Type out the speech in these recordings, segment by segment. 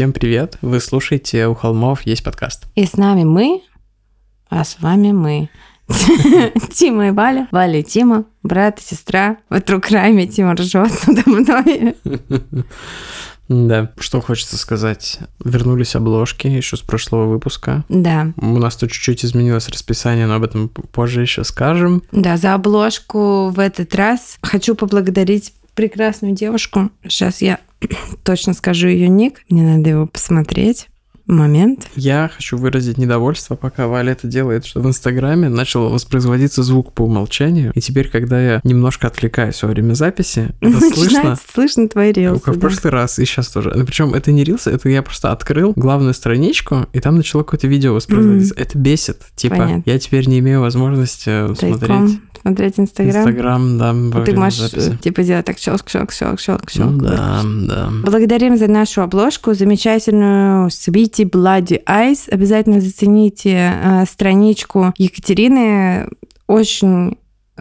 Всем привет! Вы слушаете «У холмов есть подкаст». И с нами мы, а с вами мы. Тима и Валя. Валя и Тима, брат и сестра. Вокруг райме Тима ржет надо мной. Да, что хочется сказать. Вернулись обложки еще с прошлого выпуска. Да. У нас тут чуть-чуть изменилось расписание, но об этом позже еще скажем. Да, за обложку в этот раз хочу поблагодарить прекрасную девушку. Сейчас я точно скажу ее ник, мне надо его посмотреть. Момент. Я хочу выразить недовольство, пока Валя это делает, что в Инстаграме начал воспроизводиться звук по умолчанию. И теперь, когда я немножко отвлекаюсь во время записи, это слышно. слышно твои рилсы. Как в прошлый раз, и сейчас тоже. Причем это не рилсы, это я просто открыл главную страничку, и там начало какое-то видео воспроизводиться. Это бесит. Типа, я теперь не имею возможности Тайком. смотреть смотреть Инстаграм. Инстаграм, да. Ты можешь записи. типа делать так щелк, щелк, щелк, щелк, щелк. Ну, да, да. Благодарим за нашу обложку, замечательную Sweetie Bloody Eyes. Обязательно зацените э, страничку Екатерины. Очень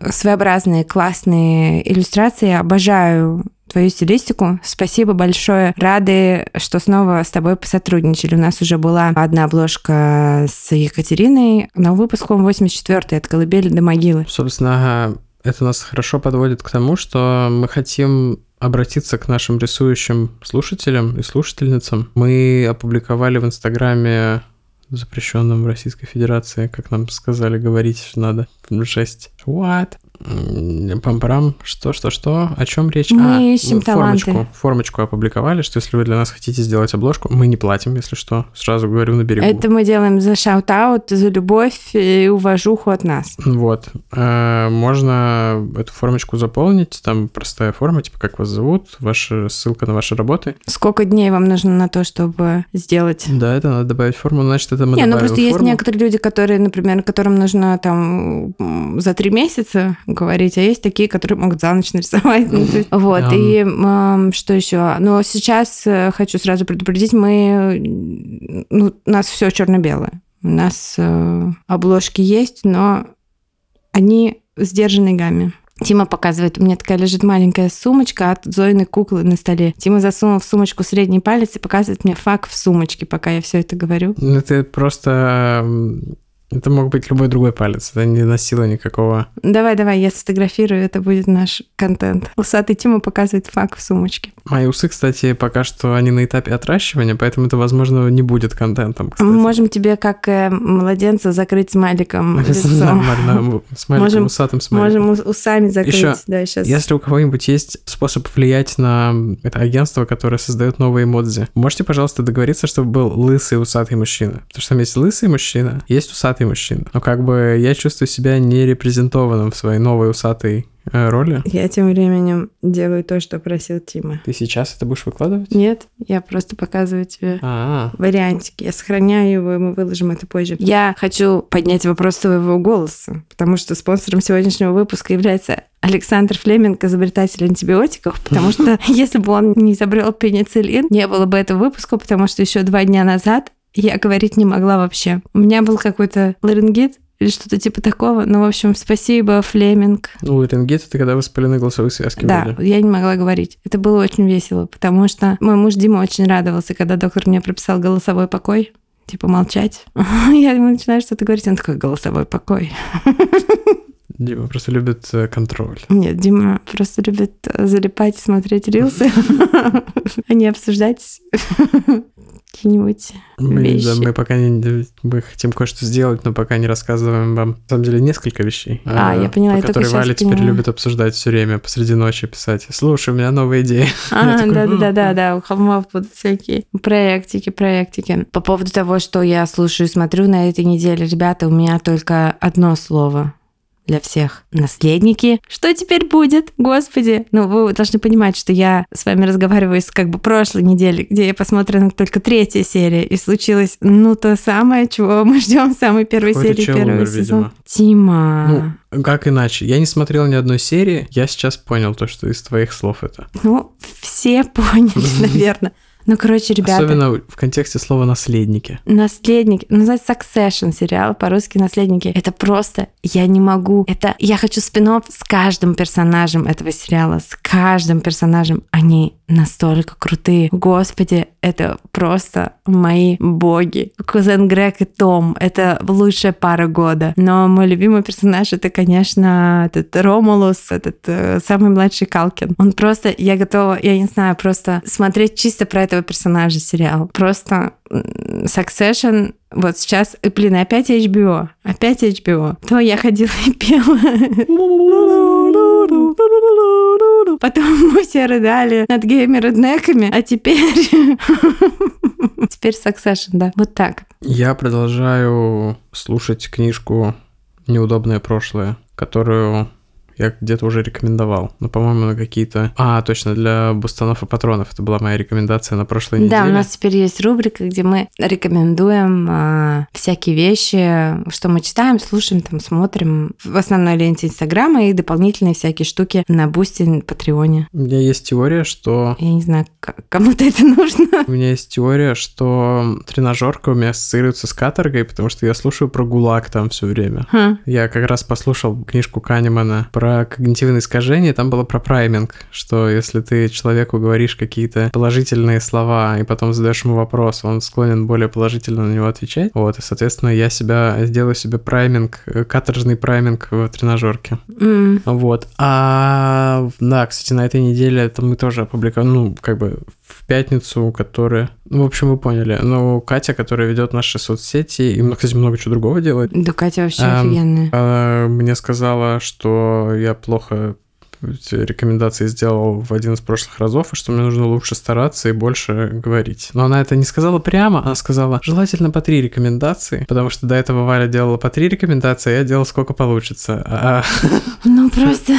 своеобразные, классные иллюстрации. Обожаю твою стилистику. Спасибо большое. Рады, что снова с тобой посотрудничали. У нас уже была одна обложка с Екатериной, но выпуском 84-й от колыбели до могилы. Собственно, это нас хорошо подводит к тому, что мы хотим обратиться к нашим рисующим слушателям и слушательницам. Мы опубликовали в Инстаграме запрещенном в Российской Федерации, как нам сказали говорить надо. Жесть. What? Пампарам, что, что, что, о чем речь? Мы а, ищем формочку, таланты. Формочку опубликовали, что если вы для нас хотите сделать обложку, мы не платим, если что, сразу говорю на берегу. Это мы делаем за shout-out, за любовь и уважуху от нас. Вот. А, можно эту формочку заполнить, там простая форма, типа как вас зовут, ваша ссылка на ваши работы. Сколько дней вам нужно на то, чтобы сделать? Да, это надо добавить форму, значит, это мы Не, ну просто форму. есть некоторые люди, которые, например, которым нужно там за три месяца говорить, а есть такие, которые могут за ночь нарисовать. Ну, вот, и что еще? Но сейчас э, хочу сразу предупредить, мы, ну, у нас все черно-белое. У нас э, обложки есть, но они в сдержанной гамме. Тима показывает, у меня такая лежит маленькая сумочка от Зоиной куклы на столе. Тима засунул в сумочку средний палец и показывает мне фак в сумочке, пока я все это говорю. Ну, это просто это мог быть любой другой палец, это не носило никакого... Давай, давай, я сфотографирую, это будет наш контент. Усатый Тима показывает факт в сумочке. Мои усы, кстати, пока что они на этапе отращивания, поэтому это, возможно, не будет контентом, кстати. Мы можем тебе, как э, младенца, закрыть смайликом лицо. Нормально, смайликом, усатым смайликом. Можем усами закрыть, Еще, да, сейчас. Если у кого-нибудь есть способ влиять на это агентство, которое создает новые эмодзи, можете, пожалуйста, договориться, чтобы был лысый усатый мужчина. Потому что там есть лысый мужчина, есть усатый усатый мужчина. Но как бы я чувствую себя нерепрезентованным в своей новой усатой э, роли. Я тем временем делаю то, что просил Тима. Ты сейчас это будешь выкладывать? Нет, я просто показываю тебе А-а-а. вариантики. Я сохраняю его, и мы выложим это позже. Я хочу поднять вопрос своего голоса, потому что спонсором сегодняшнего выпуска является Александр Флеминг, изобретатель антибиотиков, потому что если бы он не изобрел пенициллин, не было бы этого выпуска, потому что еще два дня назад я говорить не могла вообще. У меня был какой-то ларингит, или что-то типа такого. Ну, в общем, спасибо, Флеминг. Ну, ларингит — это когда воспалены голосовые связки Да, были. я не могла говорить. Это было очень весело, потому что мой муж Дима очень радовался, когда доктор мне прописал голосовой покой. Типа молчать. Я ему начинаю что-то говорить, он такой, голосовой покой. Дима просто любит э, контроль. Нет, Дима просто любит э, залипать смотреть рилсы, а не обсуждать какие-нибудь Мы, вещи? да, мы пока не, мы хотим кое-что сделать, но пока не рассказываем вам. На самом деле несколько вещей. А, я поняла, я только Которые Валя теперь поняла. любит обсуждать все время посреди ночи писать. Слушай, у меня новая идея. А, такой, да, да, да, «М, да, да, у холмов будут всякие проектики, проектики. По поводу того, что я слушаю и смотрю на этой неделе, ребята, у меня только одно слово для всех. Наследники. Что теперь будет? Господи. Ну, вы должны понимать, что я с вами разговариваю с как бы прошлой недели, где я посмотрела только третья серия, и случилось, ну, то самое, чего мы ждем в самой первой Какой-то серии первого умер, сезона. видимо. Тима. Ну, как иначе? Я не смотрел ни одной серии, я сейчас понял то, что из твоих слов это. Ну, все поняли, наверное. Ну, короче, ребята. Особенно в контексте слова «наследники». Наследники, ну, называется Succession сериал, по-русски наследники. Это просто, я не могу. Это, я хочу спин с каждым персонажем этого сериала, с каждым персонажем. Они настолько крутые. Господи, это просто мои боги. Кузен Грег и Том, это лучшая пара года. Но мой любимый персонаж это, конечно, этот Ромулус, этот э, самый младший Калкин. Он просто, я готова, я не знаю, просто смотреть чисто про этого персонажа сериал. Просто Succession вот сейчас, э, блин, опять HBO, опять HBO. То я ходила и пела. Потом мы все рыдали над геймер-реднеками, а теперь... Теперь Succession, да. Вот так. Я продолжаю слушать книжку «Неудобное прошлое», которую я где-то уже рекомендовал. Ну, по-моему, на какие-то... А, точно, для бустанов и патронов. Это была моя рекомендация на прошлой неделе. Да, у нас теперь есть рубрика, где мы рекомендуем а, всякие вещи, что мы читаем, слушаем, там, смотрим в основной ленте Инстаграма и дополнительные всякие штуки на Бусти, Патреоне. У меня есть теория, что... Я не знаю, кому-то это нужно. У меня есть теория, что тренажерка у меня ассоциируется с каторгой, потому что я слушаю про ГУЛАГ там все время. Ха. Я как раз послушал книжку Канемана про когнитивные искажения, там было про прайминг, что если ты человеку говоришь какие-то положительные слова и потом задаешь ему вопрос, он склонен более положительно на него отвечать. Вот, и, соответственно, я себя сделаю себе прайминг, э, каторжный прайминг в тренажерке. М. Вот. А, да, кстати, на этой неделе это мы тоже опубликовали, ну, как бы в пятницу, которая... Ну, в общем, вы поняли. Ну, Катя, которая ведет наши соцсети, и, ну, кстати, много чего другого делает, Да, Катя вообще Эм, офигенная. а, мне сказала, что я плохо рекомендации сделал в один из прошлых разов, и что мне нужно лучше стараться и больше говорить. Но она это не сказала прямо, она сказала, желательно по три рекомендации, потому что до этого Валя делала по три рекомендации, а я делал сколько получится. А- Ну, просто...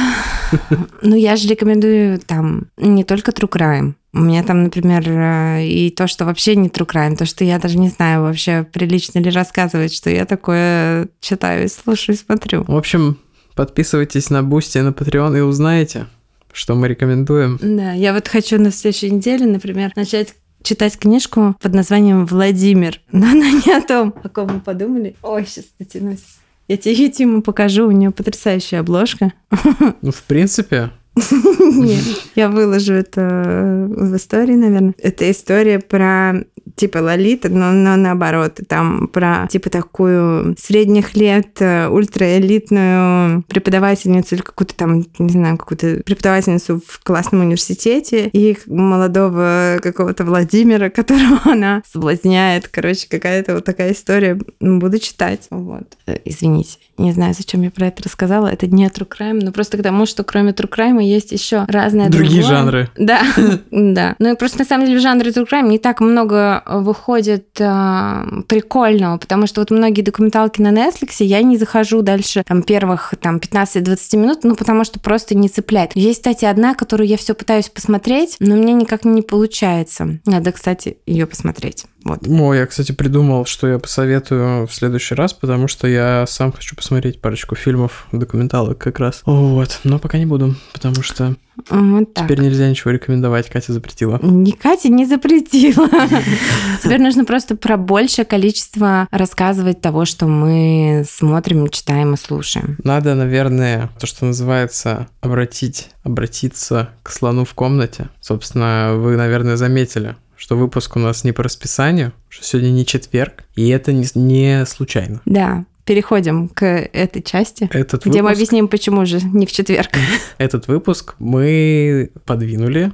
Ну, я же рекомендую там не только True Crime. У меня там, например, э, и то, что вообще не True Crime, то, что я даже не знаю вообще, прилично ли рассказывать, что я такое читаю, слушаю, смотрю. В общем, подписывайтесь на Бусти на Patreon и узнаете, что мы рекомендуем. Да, я вот хочу на следующей неделе, например, начать читать книжку под названием «Владимир». Но она не о том, о ком мы подумали. Ой, сейчас дотянусь. Я тебе Тиму покажу, у нее потрясающая обложка. Ну, в принципе, Нет, я выложу это в истории, наверное. Это история про типа Лолита, но, но наоборот. Там про типа такую средних лет э, ультраэлитную преподавательницу или какую-то там, не знаю, какую-то преподавательницу в классном университете и молодого какого-то Владимира, которого она соблазняет. Короче, какая-то вот такая история. Буду читать. Вот. Э, Извините, не знаю, зачем я про это рассказала. Это не true crime, но просто к тому, что кроме true crime есть еще разные Другие жанры. Да, да. Ну и просто на самом деле в жанре true crime не так много выходит а, прикольного, потому что вот многие документалки на Netflix я не захожу дальше там первых там 15-20 минут, ну потому что просто не цепляет. Есть, кстати, одна, которую я все пытаюсь посмотреть, но мне никак не получается. Надо, кстати, ее посмотреть. Вот. О, я, кстати, придумал, что я посоветую в следующий раз, потому что я сам хочу посмотреть парочку фильмов, документалок как раз. Вот, но пока не буду, потому что Вот так. теперь нельзя ничего рекомендовать, Катя запретила. Не Катя не запретила. Теперь нужно просто про большее количество рассказывать того, что мы смотрим, читаем и слушаем. Надо, наверное, то, что называется, обратить, обратиться к слону в комнате. Собственно, вы, наверное, заметили, что выпуск у нас не по расписанию, что сегодня не четверг, и это не, не случайно. Да, переходим к этой части, Этот где мы объясним, почему же не в четверг. этот выпуск мы подвинули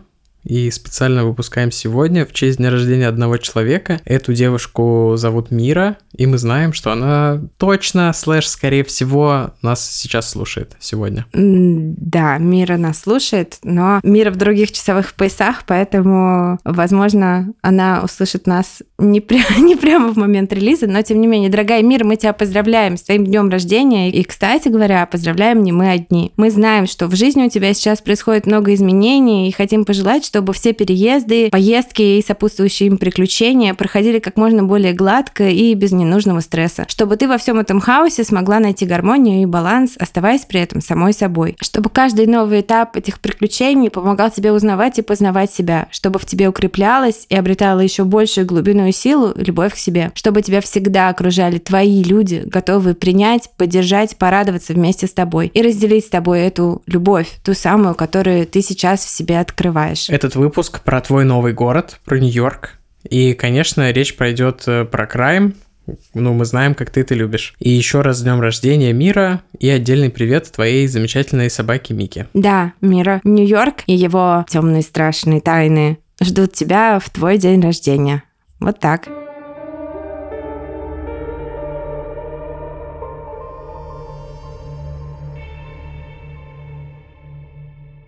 и специально выпускаем сегодня в честь дня рождения одного человека. Эту девушку зовут Мира, и мы знаем, что она точно, слэш, скорее всего, нас сейчас слушает сегодня. Да, Мира нас слушает, но Мира в других часовых поясах, поэтому, возможно, она услышит нас не, пря не прямо в момент релиза, но тем не менее, дорогая Мира, мы тебя поздравляем с твоим днем рождения. И, кстати говоря, поздравляем не мы одни. Мы знаем, что в жизни у тебя сейчас происходит много изменений, и хотим пожелать, чтобы все переезды, поездки и сопутствующие им приключения проходили как можно более гладко и без ненужного стресса. Чтобы ты во всем этом хаосе смогла найти гармонию и баланс, оставаясь при этом самой собой. Чтобы каждый новый этап этих приключений помогал тебе узнавать и познавать себя. Чтобы в тебе укреплялась и обретала еще большую глубинную силу и любовь к себе. Чтобы тебя всегда окружали твои люди, готовые принять, поддержать, порадоваться вместе с тобой и разделить с тобой эту любовь, ту самую, которую ты сейчас в себе открываешь. Этот выпуск про твой новый город, про Нью-Йорк. И, конечно, речь пойдет э, про крайм, ну, мы знаем, как ты это любишь. И еще раз с днем рождения Мира и отдельный привет твоей замечательной собаке Мики. Да, Мира. Нью-Йорк и его темные страшные тайны ждут тебя в твой день рождения. Вот так.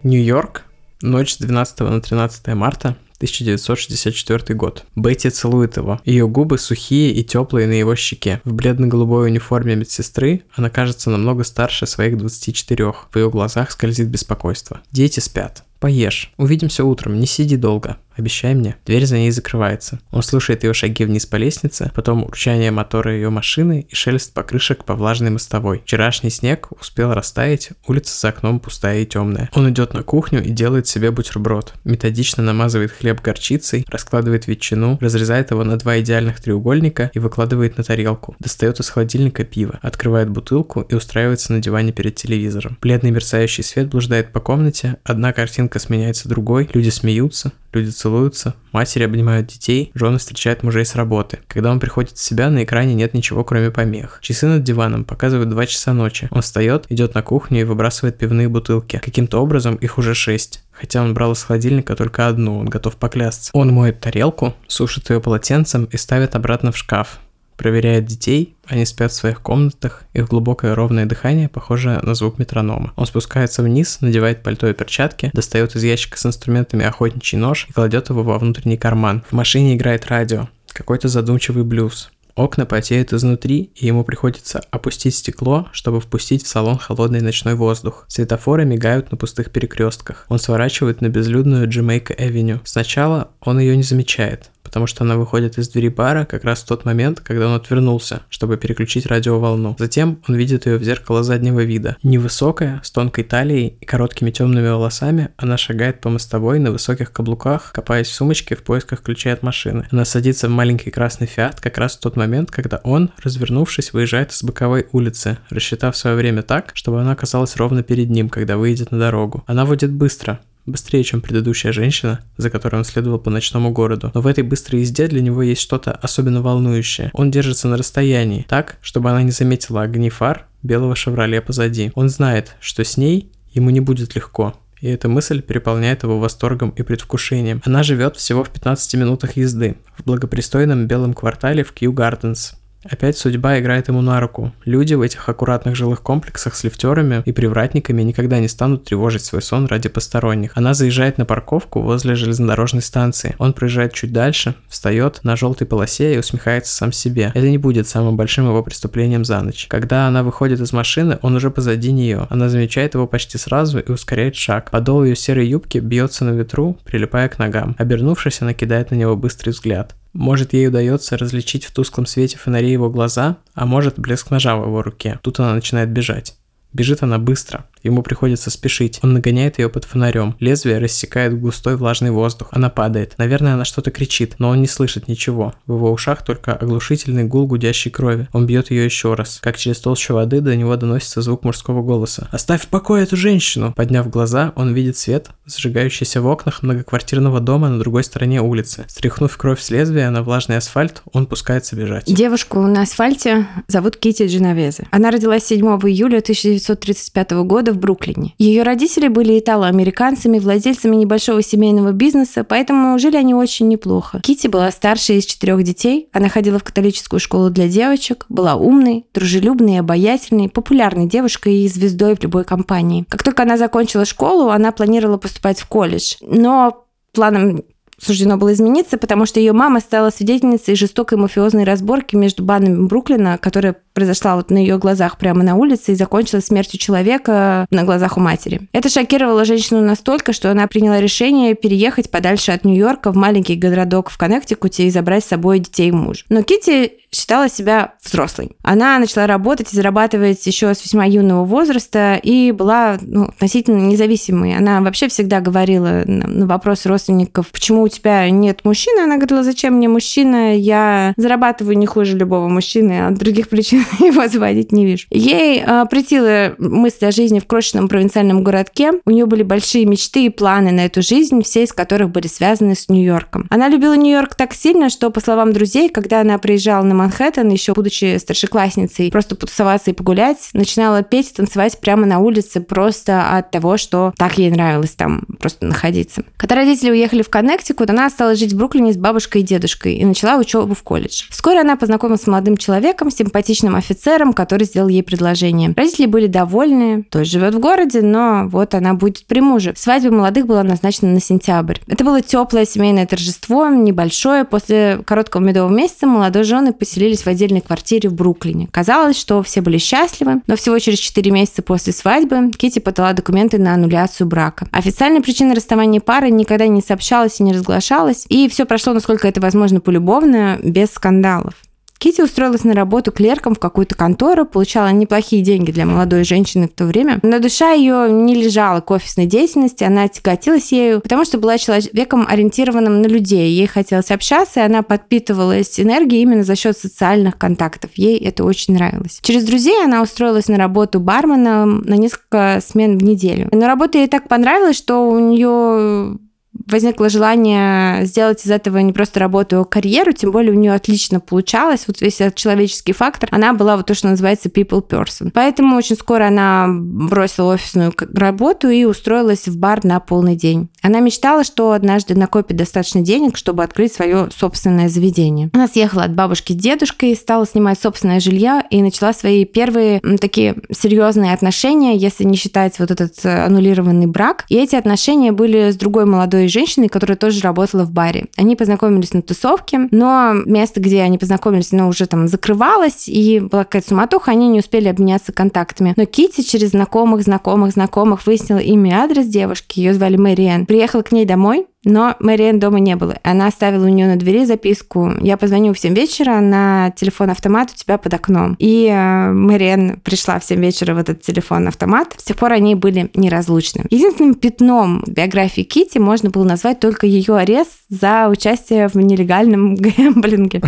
Нью-Йорк. Ночь с 12 на 13 марта 1964 год. Бетти целует его. Ее губы сухие и теплые на его щеке. В бледно-голубой униформе медсестры она кажется намного старше своих 24. В ее глазах скользит беспокойство. Дети спят. Поешь. Увидимся утром, не сиди долго. Обещай мне. Дверь за ней закрывается. Он слушает ее шаги вниз по лестнице, потом урчание мотора ее машины и шелест покрышек по влажной мостовой. Вчерашний снег успел растаять, улица за окном пустая и темная. Он идет на кухню и делает себе бутерброд. Методично намазывает хлеб горчицей, раскладывает ветчину, разрезает его на два идеальных треугольника и выкладывает на тарелку. Достает из холодильника пиво, открывает бутылку и устраивается на диване перед телевизором. Бледный мерцающий свет блуждает по комнате, одна картинка сменяется другой, люди смеются, Люди целуются, матери обнимают детей, жены встречают мужей с работы. Когда он приходит в себя, на экране нет ничего, кроме помех. Часы над диваном показывают 2 часа ночи. Он встает, идет на кухню и выбрасывает пивные бутылки. Каким-то образом их уже 6. Хотя он брал из холодильника только одну, он готов поклясться. Он моет тарелку, сушит ее полотенцем и ставит обратно в шкаф проверяет детей, они спят в своих комнатах, их глубокое ровное дыхание похоже на звук метронома. Он спускается вниз, надевает пальто и перчатки, достает из ящика с инструментами охотничий нож и кладет его во внутренний карман. В машине играет радио, какой-то задумчивый блюз. Окна потеют изнутри, и ему приходится опустить стекло, чтобы впустить в салон холодный ночной воздух. Светофоры мигают на пустых перекрестках. Он сворачивает на безлюдную Джамейка-Эвеню. Сначала он ее не замечает потому что она выходит из двери бара как раз в тот момент, когда он отвернулся, чтобы переключить радиоволну. Затем он видит ее в зеркало заднего вида. Невысокая, с тонкой талией и короткими темными волосами, она шагает по мостовой на высоких каблуках, копаясь в сумочке в поисках ключей от машины. Она садится в маленький красный фиат как раз в тот момент, когда он, развернувшись, выезжает с боковой улицы, рассчитав свое время так, чтобы она оказалась ровно перед ним, когда выйдет на дорогу. Она водит быстро, быстрее, чем предыдущая женщина, за которой он следовал по ночному городу. Но в этой быстрой езде для него есть что-то особенно волнующее. Он держится на расстоянии, так, чтобы она не заметила огни фар белого «Шевроле» позади. Он знает, что с ней ему не будет легко, и эта мысль переполняет его восторгом и предвкушением. Она живет всего в 15 минутах езды, в благопристойном белом квартале в Кью Гарденс, Опять судьба играет ему на руку. Люди в этих аккуратных жилых комплексах с лифтерами и привратниками никогда не станут тревожить свой сон ради посторонних. Она заезжает на парковку возле железнодорожной станции. Он проезжает чуть дальше, встает на желтой полосе и усмехается сам себе. Это не будет самым большим его преступлением за ночь. Когда она выходит из машины, он уже позади нее. Она замечает его почти сразу и ускоряет шаг. Подол ее серой юбки бьется на ветру, прилипая к ногам. Обернувшись, она кидает на него быстрый взгляд. Может, ей удается различить в тусклом свете фонарей его глаза, а может, блеск ножа в его руке. Тут она начинает бежать. Бежит она быстро, Ему приходится спешить. Он нагоняет ее под фонарем. Лезвие рассекает густой влажный воздух. Она падает. Наверное, она что-то кричит, но он не слышит ничего. В его ушах только оглушительный гул гудящей крови. Он бьет ее еще раз. Как через толщу воды до него доносится звук мужского голоса. «Оставь в покое эту женщину!» Подняв глаза, он видит свет, зажигающийся в окнах многоквартирного дома на другой стороне улицы. Стряхнув кровь с лезвия на влажный асфальт, он пускается бежать. Девушку на асфальте зовут Кити Дженовезе. Она родилась 7 июля 1935 года годы в Бруклине. Ее родители были итало-американцами, владельцами небольшого семейного бизнеса, поэтому жили они очень неплохо. Кити была старшей из четырех детей. Она ходила в католическую школу для девочек, была умной, дружелюбной, обаятельной, популярной девушкой и звездой в любой компании. Как только она закончила школу, она планировала поступать в колледж. Но планом суждено было измениться, потому что ее мама стала свидетельницей жестокой мафиозной разборки между бандами Бруклина, которая произошла вот на ее глазах прямо на улице и закончилась смертью человека на глазах у матери. Это шокировало женщину настолько, что она приняла решение переехать подальше от Нью-Йорка в маленький городок в Коннектикуте и забрать с собой детей и мужа. Но Кити считала себя взрослой. Она начала работать и зарабатывать еще с весьма юного возраста и была ну, относительно независимой. Она вообще всегда говорила на вопрос родственников, почему у тебя нет мужчины, она говорила, зачем мне мужчина, я зарабатываю не хуже любого мужчины, а других причин его заводить не вижу. Ей э, претила мысль о жизни в крошечном провинциальном городке. У нее были большие мечты и планы на эту жизнь, все из которых были связаны с Нью-Йорком. Она любила Нью-Йорк так сильно, что, по словам друзей, когда она приезжала на Манхэттен, еще будучи старшеклассницей, просто потусоваться и погулять, начинала петь и танцевать прямо на улице просто от того, что так ей нравилось там просто находиться. Когда родители уехали в Коннектикут, она осталась жить в Бруклине с бабушкой и дедушкой и начала учебу в колледж. Вскоре она познакомилась с молодым человеком, симпатичным офицером, который сделал ей предложение. Родители были довольны, то есть живет в городе, но вот она будет при муже. Свадьба молодых была назначена на сентябрь. Это было теплое семейное торжество, небольшое. После короткого медового месяца молодые жены поселились в отдельной квартире в Бруклине. Казалось, что все были счастливы, но всего через 4 месяца после свадьбы Кити подала документы на аннуляцию брака. Официальной причиной расставания пары никогда не сообщалась и не разглашалась, и все прошло, насколько это возможно, полюбовно, без скандалов. Кити устроилась на работу клерком в какую-то контору, получала неплохие деньги для молодой женщины в то время. Но душа ее не лежала к офисной деятельности, она тяготилась ею, потому что была человеком, ориентированным на людей. Ей хотелось общаться, и она подпитывалась энергией именно за счет социальных контактов. Ей это очень нравилось. Через друзей она устроилась на работу барменом на несколько смен в неделю. Но работа ей так понравилась, что у нее возникло желание сделать из этого не просто работу, а карьеру, тем более у нее отлично получалось, вот весь этот человеческий фактор, она была вот то, что называется people person. Поэтому очень скоро она бросила офисную работу и устроилась в бар на полный день. Она мечтала, что однажды накопит достаточно денег, чтобы открыть свое собственное заведение. Она съехала от бабушки с дедушкой, стала снимать собственное жилье и начала свои первые такие серьезные отношения, если не считать вот этот э, аннулированный брак. И эти отношения были с другой молодой женщиной, которая тоже работала в баре. Они познакомились на тусовке, но место, где они познакомились, оно уже там закрывалось, и была какая-то суматоха, они не успели обменяться контактами. Но Кити через знакомых, знакомых, знакомых выяснила имя и адрес девушки, ее звали Мэриэн. Приехала к ней домой, но Мэриэн дома не было. Она оставила у нее на двери записку. Я позвоню в 7 вечера на телефон-автомат у тебя под окном. И э, Мэриэн пришла в 7 вечера в этот телефон-автомат. С тех пор они были неразлучны. Единственным пятном биографии Кити можно было назвать только ее арест за участие в нелегальном гэмблинге.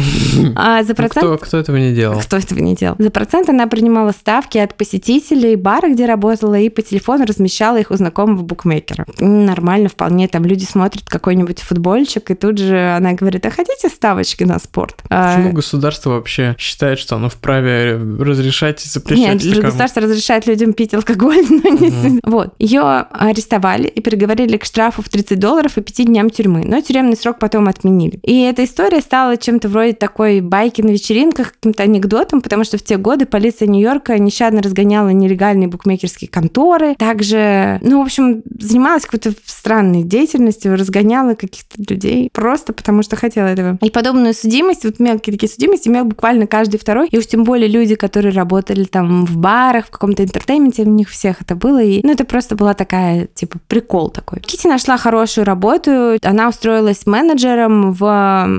А за процент... Кто, кто этого не делал? Кто этого не делал? За процент она принимала ставки от посетителей бара, где работала, и по телефону размещала их у знакомого букмекера. Нормально, вполне. Там люди смотрят смотрит какой-нибудь футбольчик, и тут же она говорит, а хотите ставочки на спорт? Почему а... государство вообще считает, что оно вправе разрешать и запрещать? Нет, государство разрешает людям пить алкоголь, но не... Угу. Вот. Ее арестовали и приговорили к штрафу в 30 долларов и 5 дням тюрьмы, но тюремный срок потом отменили. И эта история стала чем-то вроде такой байки на вечеринках, каким-то анекдотом, потому что в те годы полиция Нью-Йорка нещадно разгоняла нелегальные букмекерские конторы, также, ну, в общем, занималась какой-то странной деятельностью, разгоняла каких-то людей просто потому, что хотела этого. И подобную судимость, вот мелкие такие судимости имел буквально каждый второй, и уж тем более люди, которые работали там в барах, в каком-то entertainment е, у них всех это было, и ну это просто была такая, типа, прикол такой. Китти нашла хорошую работу, она устроилась менеджером в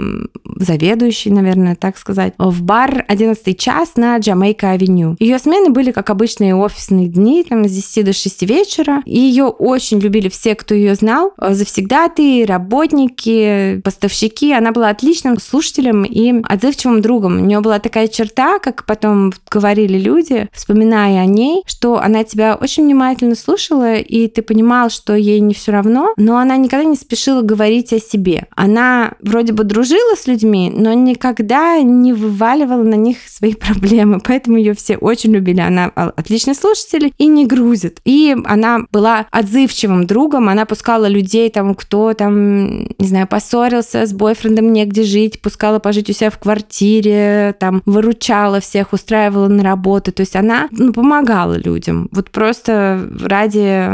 заведующий, наверное, так сказать, в бар 11 час на Джамайка-авеню. Ее смены были, как обычные офисные дни, там, с 10 до 6 вечера, и ее очень любили все, кто ее знал. Завсегда клиенты, работники, поставщики. Она была отличным слушателем и отзывчивым другом. У нее была такая черта, как потом говорили люди, вспоминая о ней, что она тебя очень внимательно слушала, и ты понимал, что ей не все равно, но она никогда не спешила говорить о себе. Она вроде бы дружила с людьми, но никогда не вываливала на них свои проблемы, поэтому ее все очень любили. Она отличный слушатель и не грузит. И она была отзывчивым другом, она пускала людей, там, кто там, не знаю, поссорился с бойфрендом, негде жить, пускала пожить у себя в квартире, там, выручала всех, устраивала на работу. То есть она ну, помогала людям. Вот просто ради...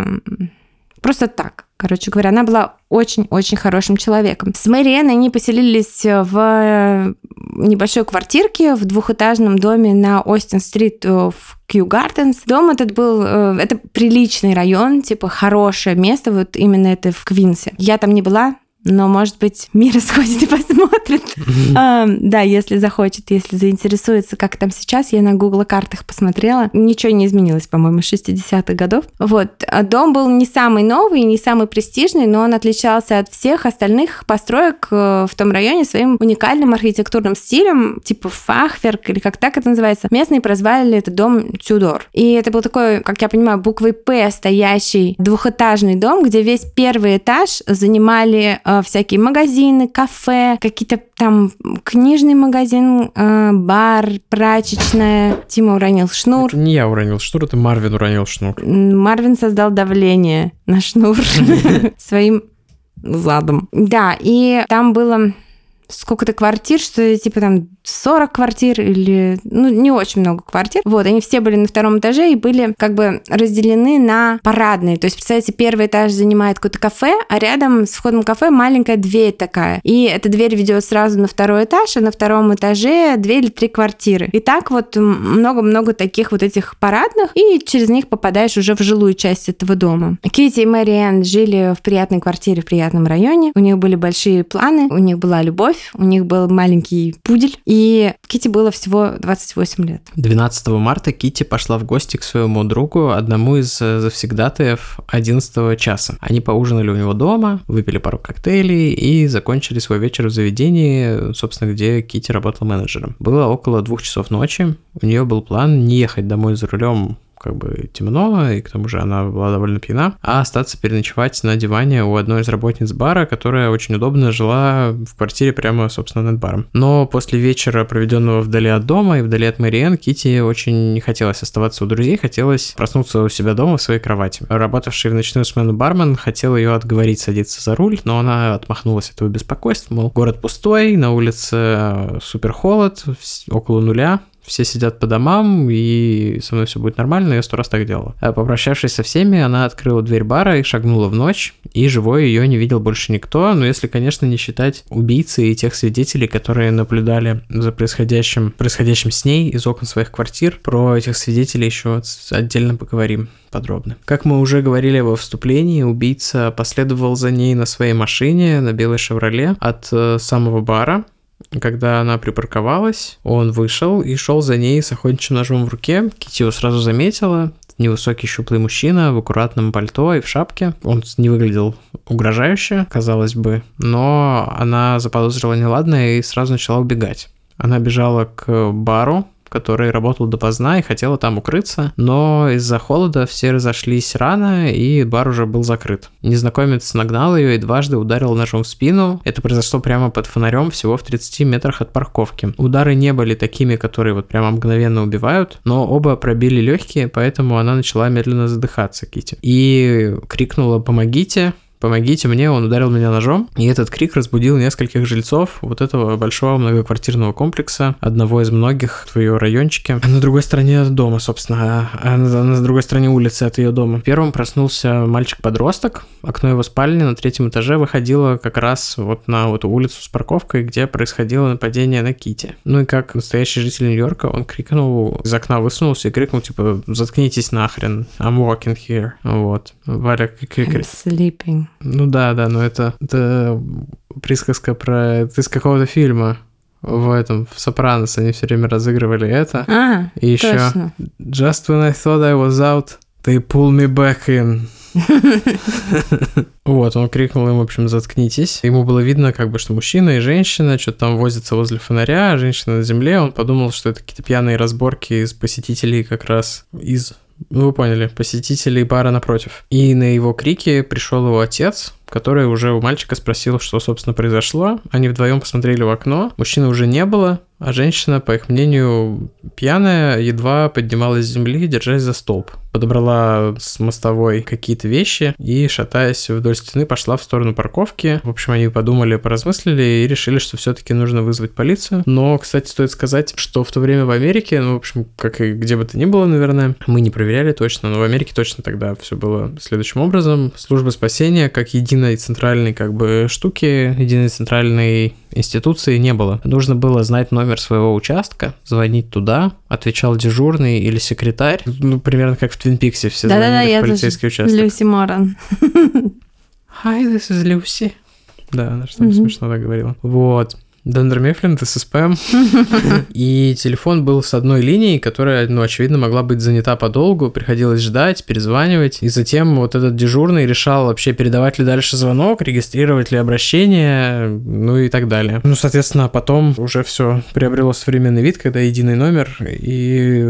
Просто так. Короче говоря, она была очень-очень хорошим человеком. С Мэриэн они поселились в небольшой квартирке в двухэтажном доме на Остин-стрит в Кью Гарденс. Дом этот был, э, это приличный район, типа хорошее место, вот именно это в Квинсе. Я там не была, но, может быть, Мира сходит и посмотрит. Да, если захочет, если заинтересуется, как там сейчас. Я на Google картах посмотрела. Ничего не изменилось, по-моему, 60-х годов. Вот. А дом был не самый новый, не самый престижный, но он отличался от всех остальных построек э, в том районе своим уникальным архитектурным стилем, типа фахверк, или как так это называется. Местные прозвали этот дом Тюдор. И это был такой, как я понимаю, буквой «П» стоящий двухэтажный дом, где весь первый этаж занимали э, всякие магазины, кафе, какие-то там книжный магазин, э, бар, прачечная. Тима уронил шнур. Это не я уронил шнур, это Марвин уронил шнур. Марвин создал давление на шнур своим задом. Да, и там было сколько-то квартир, что типа там 40 квартир или, ну, не очень много квартир. Вот, они все были на втором этаже и были как бы разделены на парадные. То есть, представьте, первый этаж занимает какое-то кафе, а рядом с входом в кафе маленькая дверь такая. И эта дверь ведет сразу на второй этаж, а на втором этаже две или три квартиры. И так вот много-много таких вот этих парадных, и через них попадаешь уже в жилую часть этого дома. Кити и Мэри жили в приятной квартире в приятном районе. У них были большие планы, у них была любовь, у них был маленький пудель, и и Кити было всего 28 лет. 12 марта Кити пошла в гости к своему другу, одному из э, завсегдатаев 11 часа. Они поужинали у него дома, выпили пару коктейлей и закончили свой вечер в заведении, собственно, где Кити работал менеджером. Было около двух часов ночи. У нее был план не ехать домой за рулем как бы темно, и к тому же она была довольно пьяна, а остаться переночевать на диване у одной из работниц бара, которая очень удобно жила в квартире прямо, собственно, над баром. Но после вечера, проведенного вдали от дома и вдали от Мэриэн, Кити очень не хотелось оставаться у друзей, хотелось проснуться у себя дома в своей кровати. Работавший в ночную смену бармен хотел ее отговорить садиться за руль, но она отмахнулась от этого беспокойства, мол, город пустой, на улице супер холод, около нуля, все сидят по домам, и со мной все будет нормально, я сто раз так делала. А попрощавшись со всеми, она открыла дверь бара и шагнула в ночь, и живой ее не видел больше никто, но если, конечно, не считать убийцы и тех свидетелей, которые наблюдали за происходящим, происходящим с ней из окон своих квартир. Про этих свидетелей еще отдельно поговорим подробно. Как мы уже говорили во вступлении, убийца последовал за ней на своей машине на белой «Шевроле» от э, самого бара, когда она припарковалась, он вышел и шел за ней с охотничьим ножом в руке. Кити его сразу заметила. Невысокий щуплый мужчина в аккуратном пальто и в шапке. Он не выглядел угрожающе, казалось бы, но она заподозрила неладное и сразу начала убегать. Она бежала к бару, который работал допоздна и хотела там укрыться, но из-за холода все разошлись рано, и бар уже был закрыт. Незнакомец нагнал ее и дважды ударил ножом в спину. Это произошло прямо под фонарем, всего в 30 метрах от парковки. Удары не были такими, которые вот прямо мгновенно убивают, но оба пробили легкие, поэтому она начала медленно задыхаться, Кити. И крикнула «Помогите!» Помогите мне, он ударил меня ножом. И этот крик разбудил нескольких жильцов вот этого большого многоквартирного комплекса, одного из многих в ее райончике. А на другой стороне дома, собственно, а на, на другой стороне улицы от ее дома. Первым проснулся мальчик-подросток, окно его спальни на третьем этаже выходило как раз вот на вот улицу с парковкой, где происходило нападение на Кити. Ну и как настоящий житель Нью-Йорка, он крикнул, из окна высунулся и крикнул, типа, заткнитесь нахрен, I'm walking here. Вот. Валя... I'm sleeping. Ну да, да, но это, это присказка про... Это из какого-то фильма в этом, в Сопранос они все время разыгрывали это. А, И еще точно. Just when I thought I was out, they pull me back in. Вот, он крикнул им, в общем, заткнитесь. Ему было видно, как бы, что мужчина и женщина что-то там возятся возле фонаря, а женщина на земле. Он подумал, что это какие-то пьяные разборки из посетителей как раз из ну, вы поняли, посетителей бара напротив. И на его крики пришел его отец, который уже у мальчика спросил, что, собственно, произошло. Они вдвоем посмотрели в окно. Мужчины уже не было, а женщина, по их мнению, пьяная, едва поднималась с земли, держась за столб. Подобрала с мостовой какие-то вещи и, шатаясь вдоль стены, пошла в сторону парковки. В общем, они подумали, поразмыслили и решили, что все-таки нужно вызвать полицию. Но, кстати, стоит сказать, что в то время в Америке, ну, в общем, как и где бы то ни было, наверное, мы не проверяли точно, но в Америке точно тогда все было следующим образом. Служба спасения, как единой центральной как бы штуки, единой центральной институции не было. Нужно было знать номер своего участка, звонить туда, отвечал дежурный или секретарь. Ну, примерно как в Твин Пиксе все Да-да-да, звонили я в полицейский участок. Люси Моран. Hi, this is Lucy. Да, она что-то смешно так говорила. Вот. Дендер Мефлин, это спам. И телефон был с одной линией, которая, ну, очевидно, могла быть занята подолгу. Приходилось ждать, перезванивать. И затем вот этот дежурный решал вообще передавать ли дальше звонок, регистрировать ли обращение, ну и так далее. Ну, соответственно, потом уже все приобрело современный вид, когда единый номер, и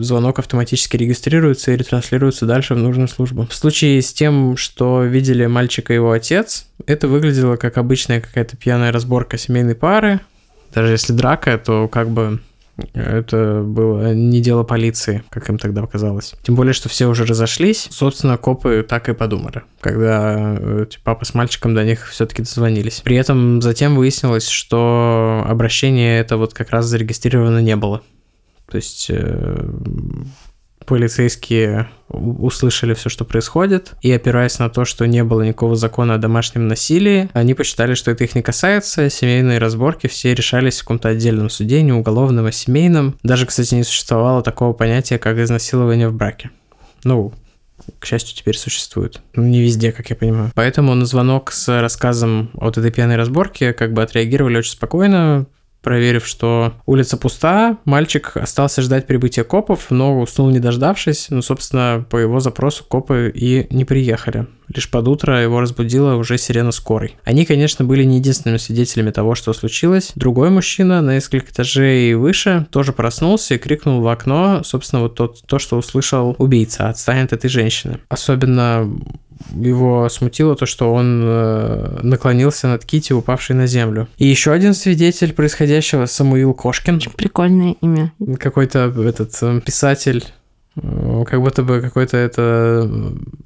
звонок автоматически регистрируется и ретранслируется дальше в нужную службу. В случае с тем, что видели мальчика и его отец, это выглядело как обычная какая-то пьяная разборка семейной пары. Даже если драка, то как бы это было не дело полиции, как им тогда показалось. Тем более, что все уже разошлись. Собственно, копы так и подумали, когда э, папа с мальчиком до них все-таки дозвонились. При этом затем выяснилось, что обращение это вот как раз зарегистрировано не было. То есть э, полицейские услышали все, что происходит, и опираясь на то, что не было никакого закона о домашнем насилии, они посчитали, что это их не касается, семейные разборки все решались в каком-то отдельном суде, не уголовном, а семейном. Даже, кстати, не существовало такого понятия, как изнасилование в браке. Ну, к счастью, теперь существует. Ну, не везде, как я понимаю. Поэтому на звонок с рассказом от этой пьяной разборки как бы отреагировали очень спокойно, проверив, что улица пуста, мальчик остался ждать прибытия копов, но уснул не дождавшись. Ну, собственно, по его запросу копы и не приехали. Лишь под утро его разбудила уже сирена скорой. Они, конечно, были не единственными свидетелями того, что случилось. Другой мужчина на несколько этажей выше тоже проснулся и крикнул в окно, собственно, вот тот, то, что услышал убийца, отстанет этой женщины. Особенно его смутило то, что он э, наклонился над Кити, упавшей на землю. И еще один свидетель происходящего, Самуил Кошкин. Очень прикольное имя. Какой-то этот э, писатель э, как будто бы какой-то это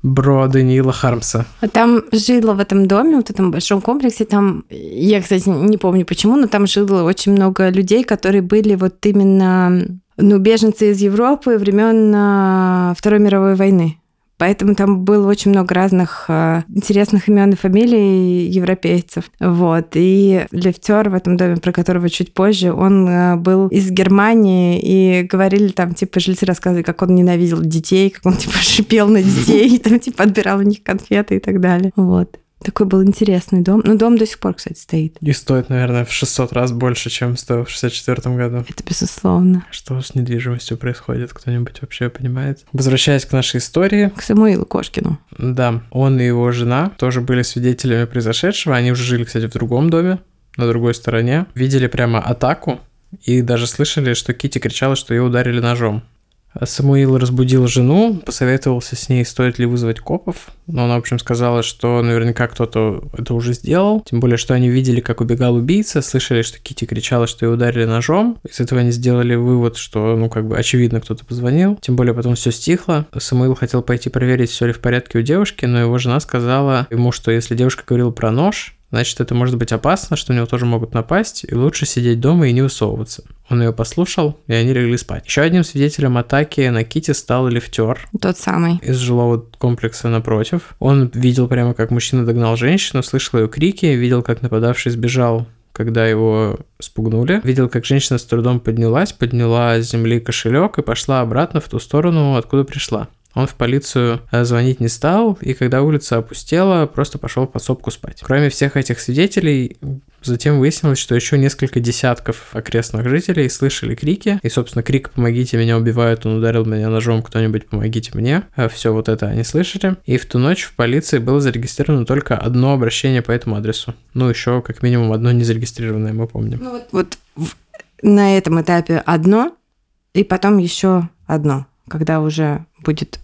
бро Даниила Хармса. А там жило в этом доме, вот в этом большом комплексе, там, я, кстати, не помню почему, но там жило очень много людей, которые были вот именно, ну, беженцы из Европы времен Второй мировой войны. Поэтому там было очень много разных э, интересных имен и фамилий европейцев. Вот. И лифтер в этом доме, про которого чуть позже, он э, был из Германии, и говорили там, типа, жильцы рассказывали, как он ненавидел детей, как он, типа, шипел на детей, и там, типа, отбирал у них конфеты и так далее. Вот. Такой был интересный дом. Ну, дом до сих пор, кстати, стоит. И стоит, наверное, в 600 раз больше, чем стоил в 64 году. Это безусловно. Что с недвижимостью происходит? Кто-нибудь вообще понимает? Возвращаясь к нашей истории. К Самуилу Кошкину. Да, он и его жена тоже были свидетелями произошедшего. Они уже жили, кстати, в другом доме, на другой стороне. Видели прямо атаку и даже слышали, что Кити кричала, что ее ударили ножом. Самуил разбудил жену, посоветовался с ней, стоит ли вызвать копов. Но она, в общем, сказала, что наверняка кто-то это уже сделал. Тем более, что они видели, как убегал убийца, слышали, что Кити кричала, что ее ударили ножом. Из этого они сделали вывод, что, ну, как бы, очевидно, кто-то позвонил. Тем более, потом все стихло. Самуил хотел пойти проверить, все ли в порядке у девушки, но его жена сказала ему, что если девушка говорила про нож, значит, это может быть опасно, что у него тоже могут напасть, и лучше сидеть дома и не высовываться. Он ее послушал, и они легли спать. Еще одним свидетелем атаки на Кити стал лифтер. Тот самый. Из жилого комплекса напротив. Он видел прямо, как мужчина догнал женщину, слышал ее крики, видел, как нападавший сбежал когда его спугнули. Видел, как женщина с трудом поднялась, подняла с земли кошелек и пошла обратно в ту сторону, откуда пришла. Он в полицию э, звонить не стал, и когда улица опустела, просто пошел в подсобку спать. Кроме всех этих свидетелей, Затем выяснилось, что еще несколько десятков окрестных жителей слышали крики. И, собственно, крик «Помогите, меня убивают, он ударил меня ножом, кто-нибудь помогите мне». А Все вот это они слышали. И в ту ночь в полиции было зарегистрировано только одно обращение по этому адресу. Ну, еще как минимум одно незарегистрированное, мы помним. Ну, вот, вот на этом этапе одно, и потом еще одно, когда уже будет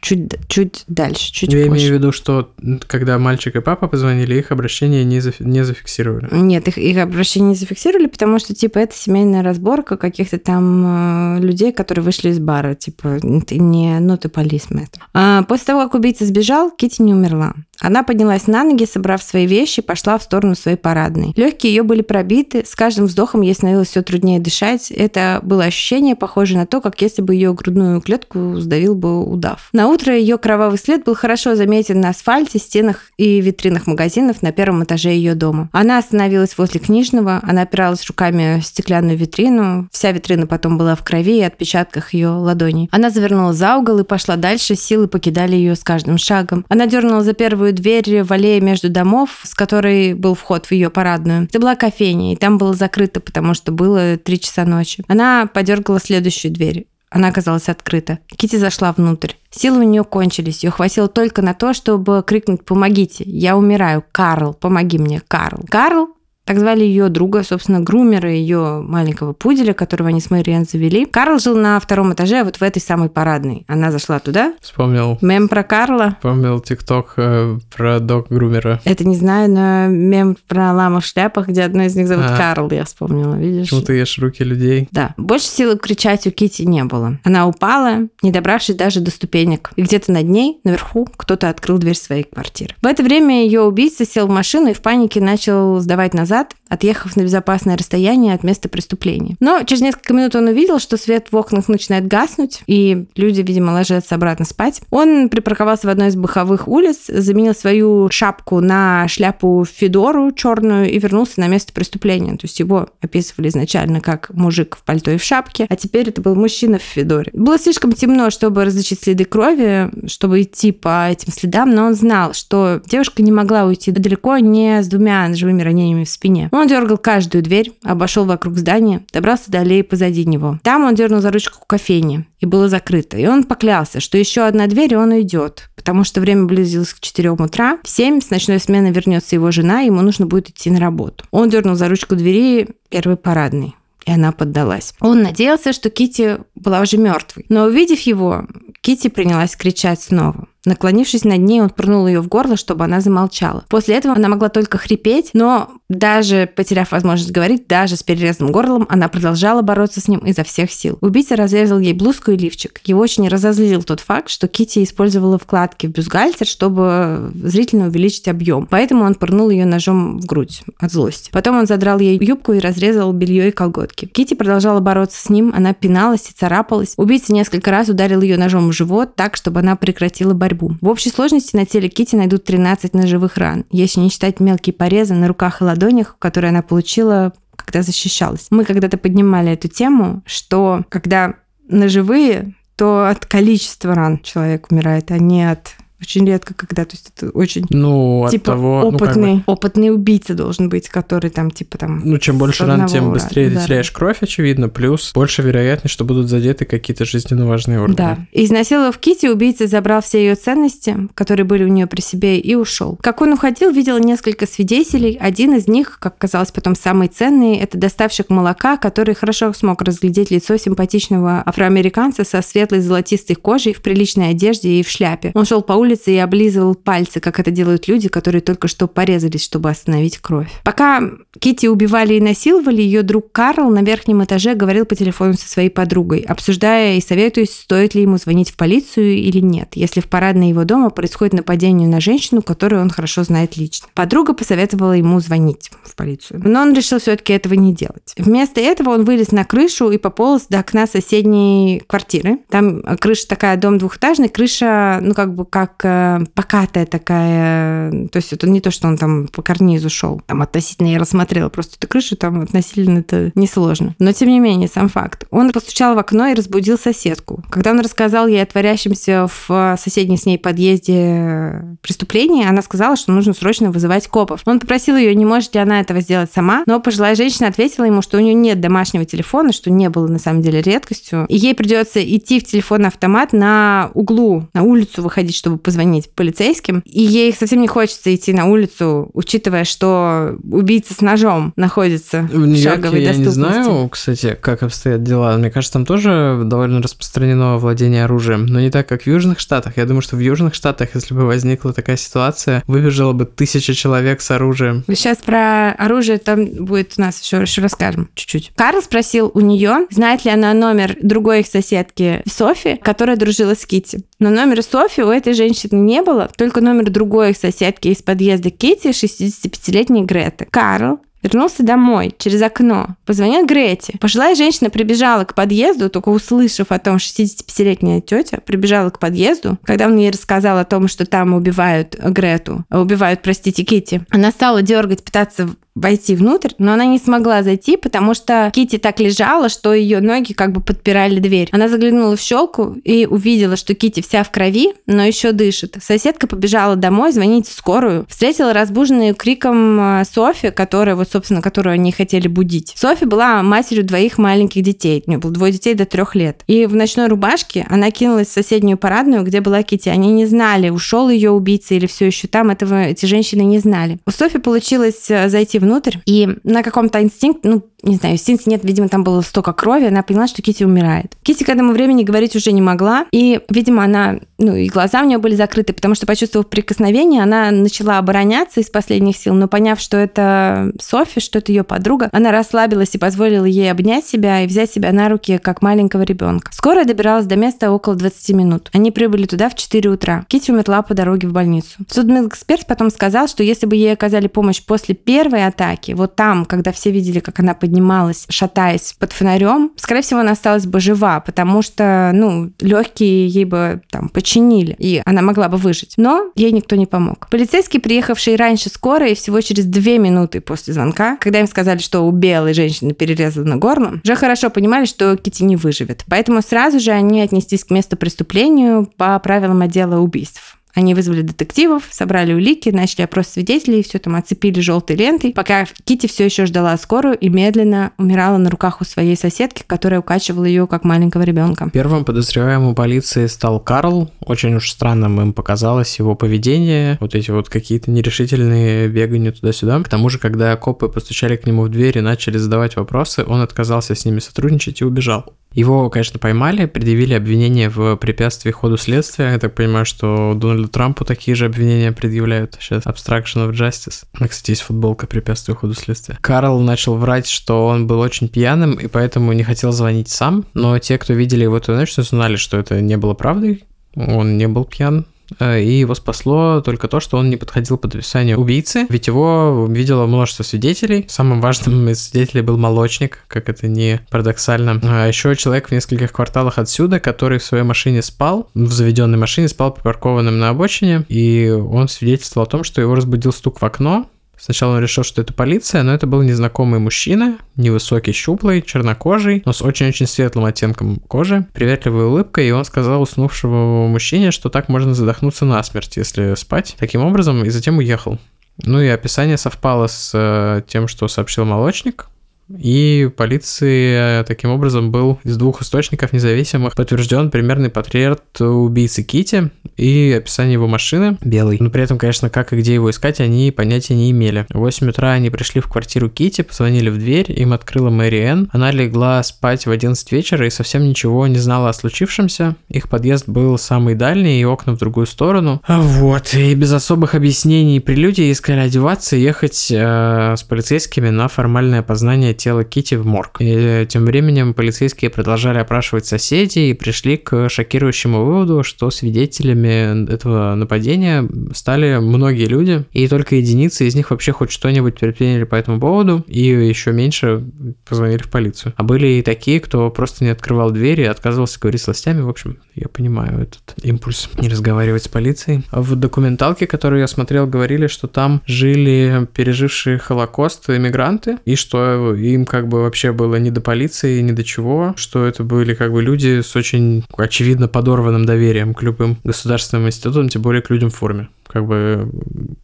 чуть, чуть дальше, чуть Я позже. имею в виду, что когда мальчик и папа позвонили, их обращение не, зафи- не зафиксировали. Нет, их, их обращение не зафиксировали, потому что, типа, это семейная разборка каких-то там э, людей, которые вышли из бара. Типа, ты не, ну, ты полисмен. А, после того, как убийца сбежал, Кити не умерла. Она поднялась на ноги, собрав свои вещи, пошла в сторону своей парадной. Легкие ее были пробиты, с каждым вздохом ей становилось все труднее дышать. Это было ощущение, похожее на то, как если бы ее грудную клетку сдавил бы удав. На утро ее кровавый след был хорошо заметен на асфальте, стенах и витринах магазинов на первом этаже ее дома. Она остановилась возле книжного, она опиралась руками в стеклянную витрину. Вся витрина потом была в крови и отпечатках ее ладоней. Она завернула за угол и пошла дальше, силы покидали ее с каждым шагом. Она дернула за первую дверь в аллее между домов, с которой был вход в ее парадную. Это была кофейня, и там было закрыто, потому что было три часа ночи. Она подергала следующую дверь. Она оказалась открыта. Кити зашла внутрь. Силы у нее кончились. Ее хватило только на то, чтобы крикнуть «Помогите! Я умираю! Карл! Помоги мне! Карл!» Карл так звали ее друга, собственно, грумера ее маленького пуделя, которого они с Мэриэн завели. Карл жил на втором этаже, вот в этой самой парадной. Она зашла туда. Вспомнил. Мем про Карла. Вспомнил тикток э, про док грумера. Это не знаю, но мем про ламу в шляпах, где одно из них зовут А. Карл, я вспомнила, видишь? Почему ты ешь руки людей? Да. Больше силы кричать у Кити не было. Она упала, не добравшись даже до ступенек. И где-то над ней, наверху, кто-то открыл дверь своей квартиры. В это время ее убийца сел в машину и в панике начал сдавать назад, отъехав на безопасное расстояние от места преступления. Но через несколько минут он увидел, что свет в окнах начинает гаснуть, и люди, видимо, ложатся обратно спать. Он припарковался в одной из боковых улиц, заменил свою шапку на шляпу Федору черную и вернулся на место преступления. То есть его описывали изначально как мужик в пальто и в шапке, а теперь это был мужчина в Федоре. Было слишком темно, чтобы различить следы крови, чтобы идти по этим следам, но он знал, что девушка не могла уйти далеко не с двумя живыми ранениями в спине. Он дергал каждую дверь, обошел вокруг здания, добрался до аллеи позади него. Там он дернул за ручку кофейни, и было закрыто. И он поклялся, что еще одна дверь, и он уйдет, потому что время близилось к 4 утра. В 7 с ночной смены вернется его жена, ему нужно будет идти на работу. Он дернул за ручку двери первой парадной и она поддалась. Он надеялся, что Кити была уже мертвой, но увидев его, Кити принялась кричать снова. Наклонившись над ней, он пырнул ее в горло, чтобы она замолчала. После этого она могла только хрипеть, но даже потеряв возможность говорить, даже с перерезанным горлом, она продолжала бороться с ним изо всех сил. Убийца разрезал ей блузку и лифчик. Его очень разозлил тот факт, что Кити использовала вкладки в бюстгальтер, чтобы зрительно увеличить объем. Поэтому он пырнул ее ножом в грудь от злости. Потом он задрал ей юбку и разрезал белье и колготки. Кити продолжала бороться с ним, она пиналась и царапалась. Убийца несколько раз ударил ее ножом в живот так, чтобы она прекратила борьбу. В общей сложности на теле Кити найдут 13 ножевых ран, если не считать мелкие порезы на руках и ладонях, которые она получила когда защищалась. Мы когда-то поднимали эту тему, что когда ножевые, то от количества ран человек умирает, а не от очень редко, когда, то есть это очень Ну, типа того, ну, как бы, опытный, опытный убийца должен быть, который там типа там. Ну, чем больше ран, тем ура- быстрее ты теряешь кровь, очевидно, плюс больше вероятность, что будут задеты какие-то жизненно важные органы. Да. Изнасиловав Кити, убийца забрал все ее ценности, которые были у нее при себе, и ушел. Как он уходил, видел несколько свидетелей. Один из них, как казалось потом самый ценный, это доставщик молока, который хорошо смог разглядеть лицо симпатичного афроамериканца со светлой золотистой кожей, в приличной одежде и в шляпе. Он шел по улице и облизывал пальцы, как это делают люди, которые только что порезались, чтобы остановить кровь. Пока Кити убивали и насиловали, ее друг Карл на верхнем этаже говорил по телефону со своей подругой, обсуждая и советуясь, стоит ли ему звонить в полицию или нет, если в парадной его дома происходит нападение на женщину, которую он хорошо знает лично. Подруга посоветовала ему звонить в полицию, но он решил все-таки этого не делать. Вместо этого он вылез на крышу и пополз до окна соседней квартиры. Там крыша такая, дом двухэтажный, крыша, ну как бы как как э, покатая такая, то есть это не то, что он там по карнизу шел. Там относительно я рассмотрела просто эту крышу, там относительно это несложно. Но тем не менее, сам факт. Он постучал в окно и разбудил соседку. Когда он рассказал ей о творящемся в соседнем с ней подъезде преступлении, она сказала, что нужно срочно вызывать копов. Он попросил ее, не может ли она этого сделать сама, но пожилая женщина ответила ему, что у нее нет домашнего телефона, что не было на самом деле редкостью, и ей придется идти в телефонный автомат на углу, на улицу выходить, чтобы позвонить полицейским. И ей совсем не хочется идти на улицу, учитывая, что убийца с ножом находится в, в шаговой я доступности. не знаю, кстати, как обстоят дела. Мне кажется, там тоже довольно распространено владение оружием, но не так, как в Южных Штатах. Я думаю, что в Южных Штатах, если бы возникла такая ситуация, выбежало бы тысяча человек с оружием. Сейчас про оружие там будет у нас еще, еще расскажем чуть-чуть. Карл спросил у нее, знает ли она номер другой их соседки Софи, которая дружила с Кити. Но номера Софи у этой женщины не было, только номер другой соседки из подъезда Кити, 65-летней Греты. Карл вернулся домой через окно, позвонил Грете. Пожилая женщина прибежала к подъезду, только услышав о том, 65-летняя тетя прибежала к подъезду, когда он ей рассказал о том, что там убивают Грету, убивают, простите, Кити. Она стала дергать, пытаться войти внутрь, но она не смогла зайти, потому что Кити так лежала, что ее ноги как бы подпирали дверь. Она заглянула в щелку и увидела, что Кити вся в крови, но еще дышит. Соседка побежала домой звонить в скорую. Встретила разбуженную криком а, Софи, которая, вот, собственно, которую они хотели будить. Софи была матерью двоих маленьких детей. У нее было двое детей до трех лет. И в ночной рубашке она кинулась в соседнюю парадную, где была Кити. Они не знали, ушел ее убийца или все еще там. Этого эти женщины не знали. У Софи получилось а, зайти в внутрь, и на каком-то инстинкте, ну, не знаю, инстинкт нет, видимо, там было столько крови, она поняла, что Кити умирает. Кити к этому времени говорить уже не могла, и, видимо, она, ну, и глаза у нее были закрыты, потому что, почувствовав прикосновение, она начала обороняться из последних сил, но поняв, что это Софи, что это ее подруга, она расслабилась и позволила ей обнять себя и взять себя на руки, как маленького ребенка. Скорая добиралась до места около 20 минут. Они прибыли туда в 4 утра. Кити умерла по дороге в больницу. Судмедэксперт потом сказал, что если бы ей оказали помощь после первой атаки, вот там, когда все видели, как она поднималась, шатаясь под фонарем, скорее всего, она осталась бы жива, потому что, ну, легкие ей бы там починили, и она могла бы выжить. Но ей никто не помог. Полицейские, приехавшие раньше скорой, всего через две минуты после звонка, когда им сказали, что у белой женщины перерезано горло, уже хорошо понимали, что Кити не выживет. Поэтому сразу же они отнеслись к месту преступления по правилам отдела убийств. Они вызвали детективов, собрали улики, начали опрос свидетелей, все там оцепили желтой лентой, пока Кити все еще ждала скорую и медленно умирала на руках у своей соседки, которая укачивала ее как маленького ребенка. Первым подозреваемым полиции стал Карл. Очень уж странным им показалось его поведение, вот эти вот какие-то нерешительные бегания туда-сюда. К тому же, когда копы постучали к нему в дверь и начали задавать вопросы, он отказался с ними сотрудничать и убежал. Его, конечно, поймали, предъявили обвинение в препятствии ходу следствия. Я так понимаю, что Дональду Трампу такие же обвинения предъявляют сейчас. Obstruction of Justice. А, кстати, есть футболка препятствию ходу следствия. Карл начал врать, что он был очень пьяным и поэтому не хотел звонить сам. Но те, кто видели его эту ночь, узнали, что это не было правдой. Он не был пьян, и его спасло только то, что он не подходил под описание убийцы, ведь его видело множество свидетелей. Самым важным из свидетелей был молочник, как это не парадоксально. А еще человек в нескольких кварталах отсюда, который в своей машине спал, в заведенной машине спал припаркованным на обочине, и он свидетельствовал о том, что его разбудил стук в окно, Сначала он решил, что это полиция, но это был незнакомый мужчина, невысокий, щуплый, чернокожий, но с очень-очень светлым оттенком кожи, приветливой улыбкой, и он сказал уснувшему мужчине, что так можно задохнуться насмерть, если спать. Таким образом, и затем уехал. Ну и описание совпало с э, тем, что сообщил молочник, и полиции э, таким образом был из двух источников независимых подтвержден примерный портрет убийцы Кити и описание его машины белой. Но при этом, конечно, как и где его искать, они понятия не имели. В 8 утра они пришли в квартиру Кити, позвонили в дверь, им открыла Мэри Энн. Она легла спать в 11 вечера и совсем ничего не знала о случившемся. Их подъезд был самый дальний и окна в другую сторону. Вот, и без особых объяснений и прелюдий искали одеваться и ехать э, с полицейскими на формальное опознание тела Кити в морг. И тем временем полицейские продолжали опрашивать соседей и пришли к шокирующему выводу, что свидетелями этого нападения стали многие люди, и только единицы из них вообще хоть что-нибудь предприняли по этому поводу, и еще меньше позвонили в полицию. А были и такие, кто просто не открывал двери и отказывался говорить с властями. В общем, я понимаю этот импульс не разговаривать с полицией. В документалке, которую я смотрел, говорили, что там жили пережившие Холокост иммигранты, и что им как бы вообще было не до полиции, ни до чего, что это были как бы люди с очень очевидно подорванным доверием к любым государственным институтам, тем более к людям в форме как бы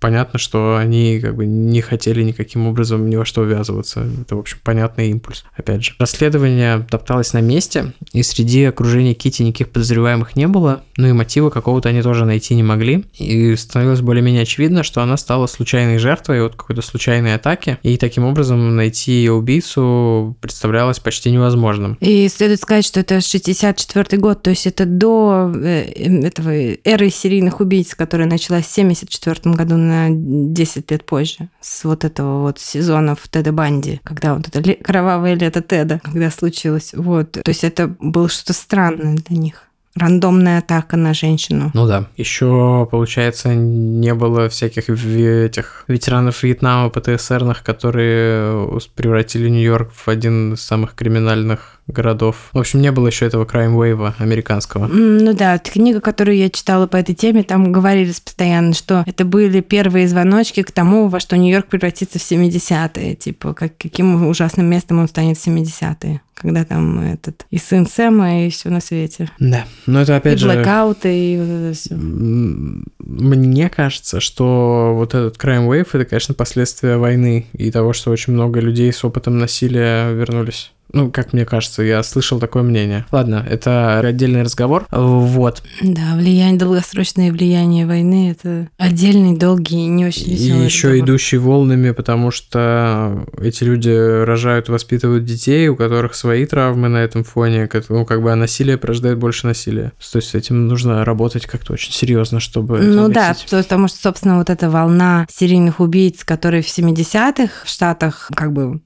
понятно, что они как бы не хотели никаким образом ни во что ввязываться. Это, в общем, понятный импульс. Опять же, расследование топталось на месте, и среди окружения Кити никаких подозреваемых не было, ну и мотива какого-то они тоже найти не могли. И становилось более-менее очевидно, что она стала случайной жертвой от какой-то случайной атаки, и таким образом найти ее убийцу представлялось почти невозможным. И следует сказать, что это 64 год, то есть это до э, этого эры серийных убийц, которая началась 1974 году на 10 лет позже, с вот этого вот сезона в Теда Банди, когда вот это кровавое лето Теда, когда случилось. Вот. То есть это было что-то странное для них рандомная атака на женщину. Ну да. Еще, получается, не было всяких этих ветеранов Вьетнама, ПТСРных, которые превратили Нью-Йорк в один из самых криминальных городов. В общем, не было еще этого crime wave американского. Ну да, книга, которую я читала по этой теме, там говорились постоянно, что это были первые звоночки к тому, во что Нью-Йорк превратится в 70-е. Типа, как, каким ужасным местом он станет в 70-е когда там этот и сын Сэма, и все на свете. Да, но это опять и же... блэкауты, и вот это все. Мне кажется, что вот этот crime wave — это, конечно, последствия войны и того, что очень много людей с опытом насилия вернулись. Ну, как мне кажется, я слышал такое мнение. Ладно, это отдельный разговор. Вот. Да, влияние, долгосрочное влияние войны – это отдельный, долгий не очень веселый И еще разговор. идущий волнами, потому что эти люди рожают, воспитывают детей, у которых свои травмы на этом фоне, ну, как бы а насилие порождает больше насилия. То есть с этим нужно работать как-то очень серьезно, чтобы Ну да, потому что, собственно, вот эта волна серийных убийц, которые в 70-х в Штатах как бы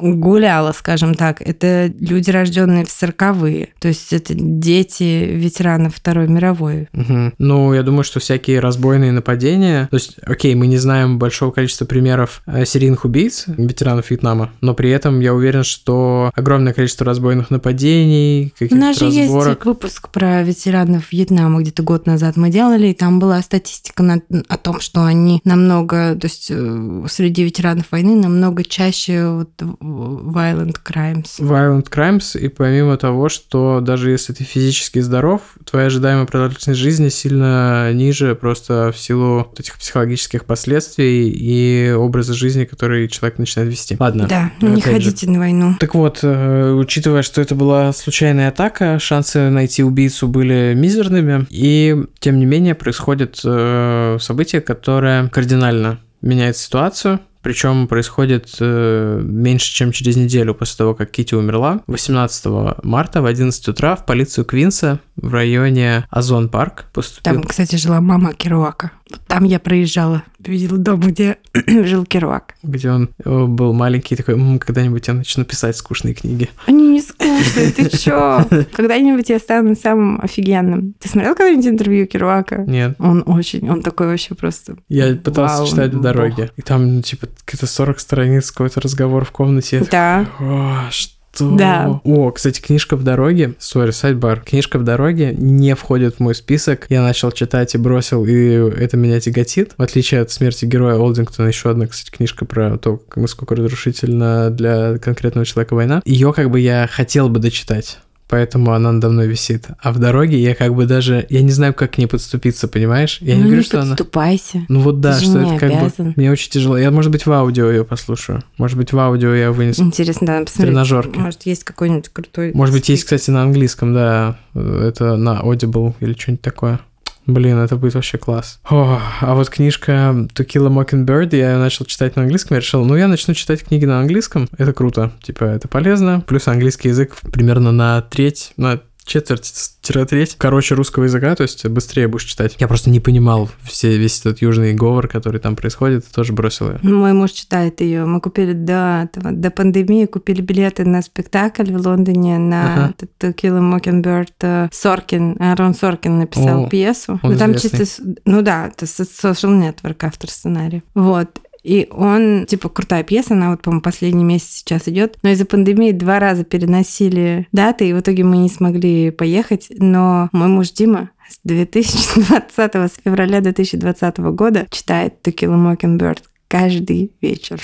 гуляла, скажем так, это люди, рожденные в 40-е. То есть это дети ветеранов Второй мировой. Угу. Ну, я думаю, что всякие разбойные нападения... То есть, окей, мы не знаем большого количества примеров э, серийных убийц, ветеранов Вьетнама, но при этом я уверен, что огромное количество разбойных нападений, каких-то У нас же разборок... есть выпуск про ветеранов Вьетнама где-то год назад мы делали, и там была статистика на, о том, что они намного, то есть э, среди ветеранов войны намного чаще вот violent crimes. Violent crimes, и помимо того, что даже если ты физически здоров, твоя ожидаемая продолжительность жизни сильно ниже просто в силу вот этих психологических последствий и образа жизни, который человек начинает вести. Ладно. Да, не ходите же. на войну. Так вот, э, учитывая, что это была случайная атака, шансы найти убийцу были мизерными, и тем не менее происходит э, событие, которое кардинально меняет ситуацию, причем происходит э, меньше, чем через неделю после того, как Кити умерла. 18 марта в 11 утра в полицию Квинса в районе Озон Парк поступил... Там, кстати, жила мама Керуака. Там я проезжала, видела дом, где жил Керуак. Где он э, был маленький, такой, М, когда-нибудь я начну писать скучные книги. Они не скучные, ты чё? Когда-нибудь я стану самым офигенным. Ты смотрел когда-нибудь интервью Керуака? Нет. Он очень, он такой вообще просто... Я пытался читать в дороге. И там, типа, какие-то 40 страниц, какой-то разговор в комнате. Да. О, что что? Да. О, кстати, книжка в дороге, сори, сайдбар, книжка в дороге не входит в мой список. Я начал читать и бросил, и это меня тяготит. В отличие от смерти героя Олдингтона, еще одна, кстати, книжка про то, насколько разрушительна для конкретного человека война. Ее как бы я хотел бы дочитать поэтому она надо мной висит. А в дороге я как бы даже, я не знаю, как к ней подступиться, понимаешь? Я ну, не говорю, не что подступайся. она... Ну вот да, Ты что это как обязан. бы... Мне очень тяжело. Я, может быть, в аудио ее послушаю. Может быть, в аудио я вынесу. Интересно, да, посмотреть. Тренажерки. Может, есть какой-нибудь крутой... Может быть, есть, кстати, на английском, да. Это на Audible или что-нибудь такое. Блин, это будет вообще класс. О, а вот книжка To Kill a Mockingbird, я ее начал читать на английском, я решил, ну, я начну читать книги на английском, это круто, типа, это полезно, плюс английский язык примерно на треть, на четверть-треть, короче, русского языка, то есть быстрее будешь читать. Я просто не понимал все, весь этот южный говор, который там происходит, тоже бросил ее. Мой муж читает ее. Мы купили до, этого, до пандемии, купили билеты на спектакль в Лондоне на ага. Kill a Mockingbird. Э, Соркин, Арон Соркин написал О, пьесу. Он ну, там известный. чисто... Ну да, это Social Network автор сценария. Вот. И он, типа, крутая пьеса, она вот, по-моему, последний месяц сейчас идет. Но из-за пандемии два раза переносили даты, и в итоге мы не смогли поехать. Но мой муж Дима с 2020, с февраля 2020 года читает To Kill a Mockingbird каждый вечер.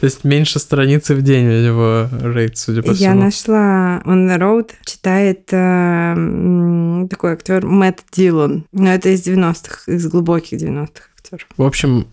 То есть меньше страницы в день у него рейд, судя по всему. Я нашла On the Road, читает э, такой актер Мэтт Дилан. Но это из 90-х, из глубоких 90-х актеров. В общем,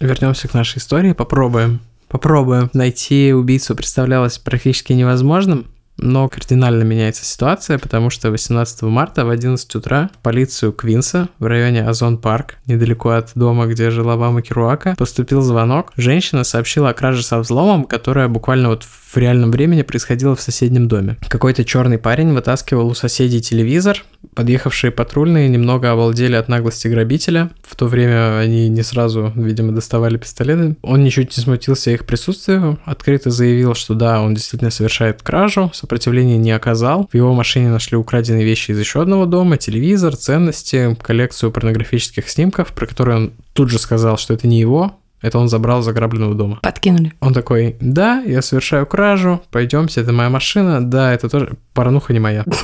вернемся к нашей истории, попробуем. Попробуем. Найти убийцу представлялось практически невозможным, но кардинально меняется ситуация, потому что 18 марта в 11 утра полицию Квинса в районе Озон Парк, недалеко от дома, где жила мама Керуака, поступил звонок. Женщина сообщила о краже со взломом, которая буквально вот в реальном времени происходила в соседнем доме. Какой-то черный парень вытаскивал у соседей телевизор, подъехавшие патрульные немного обалдели от наглости грабителя. В то время они не сразу, видимо, доставали пистолеты. Он ничуть не смутился их присутствию, открыто заявил, что да, он действительно совершает кражу, сопротивления не оказал. В его машине нашли украденные вещи из еще одного дома, телевизор, ценности, коллекцию порнографических снимков, про которые он тут же сказал, что это не его, это он забрал заграбленного дома. Подкинули. Он такой, да, я совершаю кражу, пойдемте, это моя машина, да, это тоже порнуха не моя.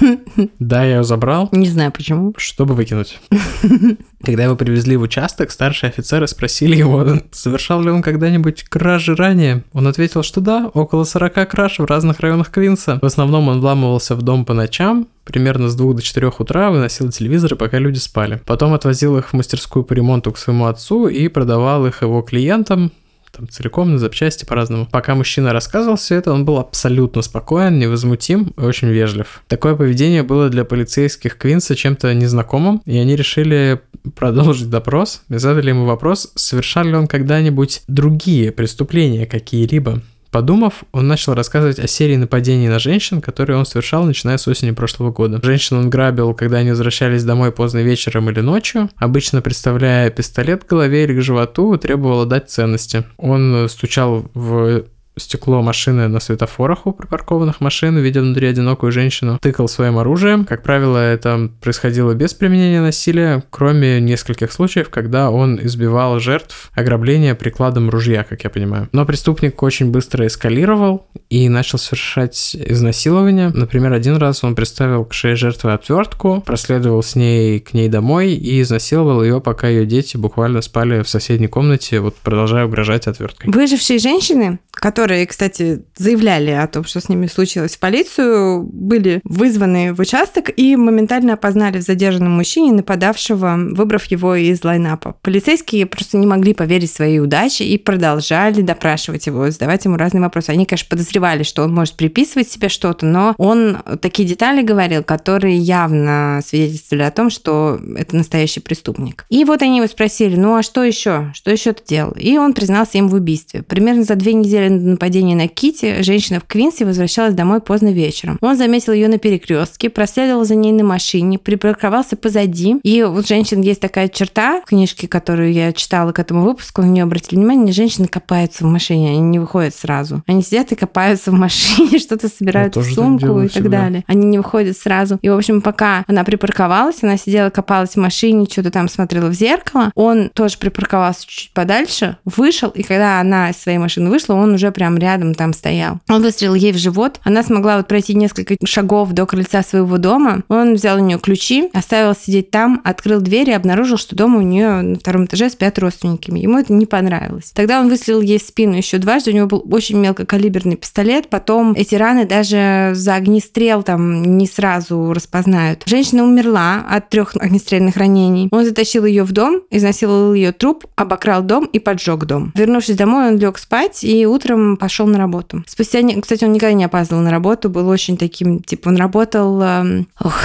Да, я ее забрал. Не знаю почему. Чтобы выкинуть. Когда его привезли в участок, старшие офицеры спросили его, совершал ли он когда-нибудь кражи ранее. Он ответил, что да, около 40 краж в разных районах Квинса. В основном он вламывался в дом по ночам, примерно с 2 до 4 утра выносил телевизоры, пока люди спали. Потом отвозил их в мастерскую по ремонту к своему отцу и продавал их его клиентам, там целиком на запчасти по-разному. Пока мужчина рассказывал все это, он был абсолютно спокоен, невозмутим и очень вежлив. Такое поведение было для полицейских Квинса чем-то незнакомым, и они решили продолжить допрос и задали ему вопрос, совершал ли он когда-нибудь другие преступления какие-либо. Подумав, он начал рассказывать о серии нападений на женщин, которые он совершал, начиная с осени прошлого года. Женщин он грабил, когда они возвращались домой поздно вечером или ночью, обычно представляя пистолет к голове или к животу, требовал отдать ценности. Он стучал в стекло машины на светофорах у припаркованных машин, видя внутри одинокую женщину, тыкал своим оружием. Как правило, это происходило без применения насилия, кроме нескольких случаев, когда он избивал жертв ограбления прикладом ружья, как я понимаю. Но преступник очень быстро эскалировал и начал совершать изнасилование. Например, один раз он приставил к шее жертвы отвертку, проследовал с ней к ней домой и изнасиловал ее, пока ее дети буквально спали в соседней комнате, вот продолжая угрожать отверткой. Выжившие женщины, которые которые, кстати, заявляли о том, что с ними случилось в полицию, были вызваны в участок и моментально опознали в задержанном мужчине нападавшего, выбрав его из лайнапа. Полицейские просто не могли поверить своей удаче и продолжали допрашивать его, задавать ему разные вопросы. Они, конечно, подозревали, что он может приписывать себе что-то, но он такие детали говорил, которые явно свидетельствовали о том, что это настоящий преступник. И вот они его спросили, ну а что еще? Что еще ты делал? И он признался им в убийстве. Примерно за две недели нападения на Кити, женщина в Квинсе возвращалась домой поздно вечером. Он заметил ее на перекрестке, проследовал за ней на машине, припарковался позади. И вот женщин есть такая черта в книжке, которую я читала к этому выпуску, на нее обратили внимание, женщины копаются в машине, они не выходят сразу. Они сидят и копаются в машине, что-то собирают в сумку и так далее. Они не выходят сразу. И, в общем, пока она припарковалась, она сидела, копалась в машине, что-то там смотрела в зеркало, он тоже припарковался чуть подальше, вышел, и когда она из своей машины вышла, он уже прям рядом там стоял. Он выстрелил ей в живот. Она смогла вот пройти несколько шагов до крыльца своего дома. Он взял у нее ключи, оставил сидеть там, открыл дверь и обнаружил, что дома у нее на втором этаже спят родственники. Ему это не понравилось. Тогда он выстрелил ей в спину еще дважды. У него был очень мелкокалиберный пистолет. Потом эти раны даже за огнестрел там не сразу распознают. Женщина умерла от трех огнестрельных ранений. Он затащил ее в дом, изнасиловал ее труп, обокрал дом и поджег дом. Вернувшись домой, он лег спать и утром пошел на работу. Спустя, кстати, он никогда не опаздывал на работу, был очень таким, типа, он работал, эм, ох,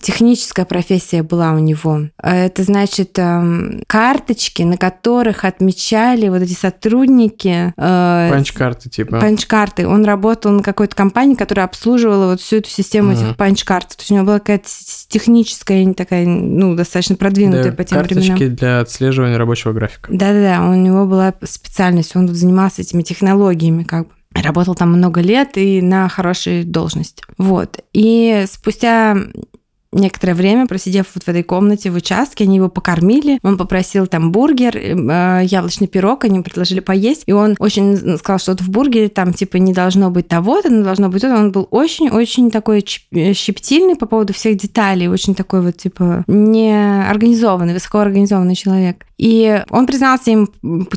техническая профессия была у него. Это значит эм, карточки, на которых отмечали вот эти сотрудники. Э, панч-карты типа. Punch-карты. Он работал на какой-то компании, которая обслуживала вот всю эту систему mm. этих punch-карт. То есть у него была какая-то техническая, такая, ну, достаточно продвинутая да, по тем карточки временам. для отслеживания рабочего графика. Да-да-да, у него была специальность, он занимался этими технологиями как бы. Работал там много лет и на хорошей должности. Вот. И спустя некоторое время, просидев вот в этой комнате в участке, они его покормили, он попросил там бургер, э, яблочный пирог, они предложили поесть, и он очень сказал, что вот в бургере там типа не должно быть того-то, не должно быть то Он был очень-очень такой э, щептильный по поводу всех деталей, очень такой вот типа неорганизованный, высокоорганизованный человек. И он признался им,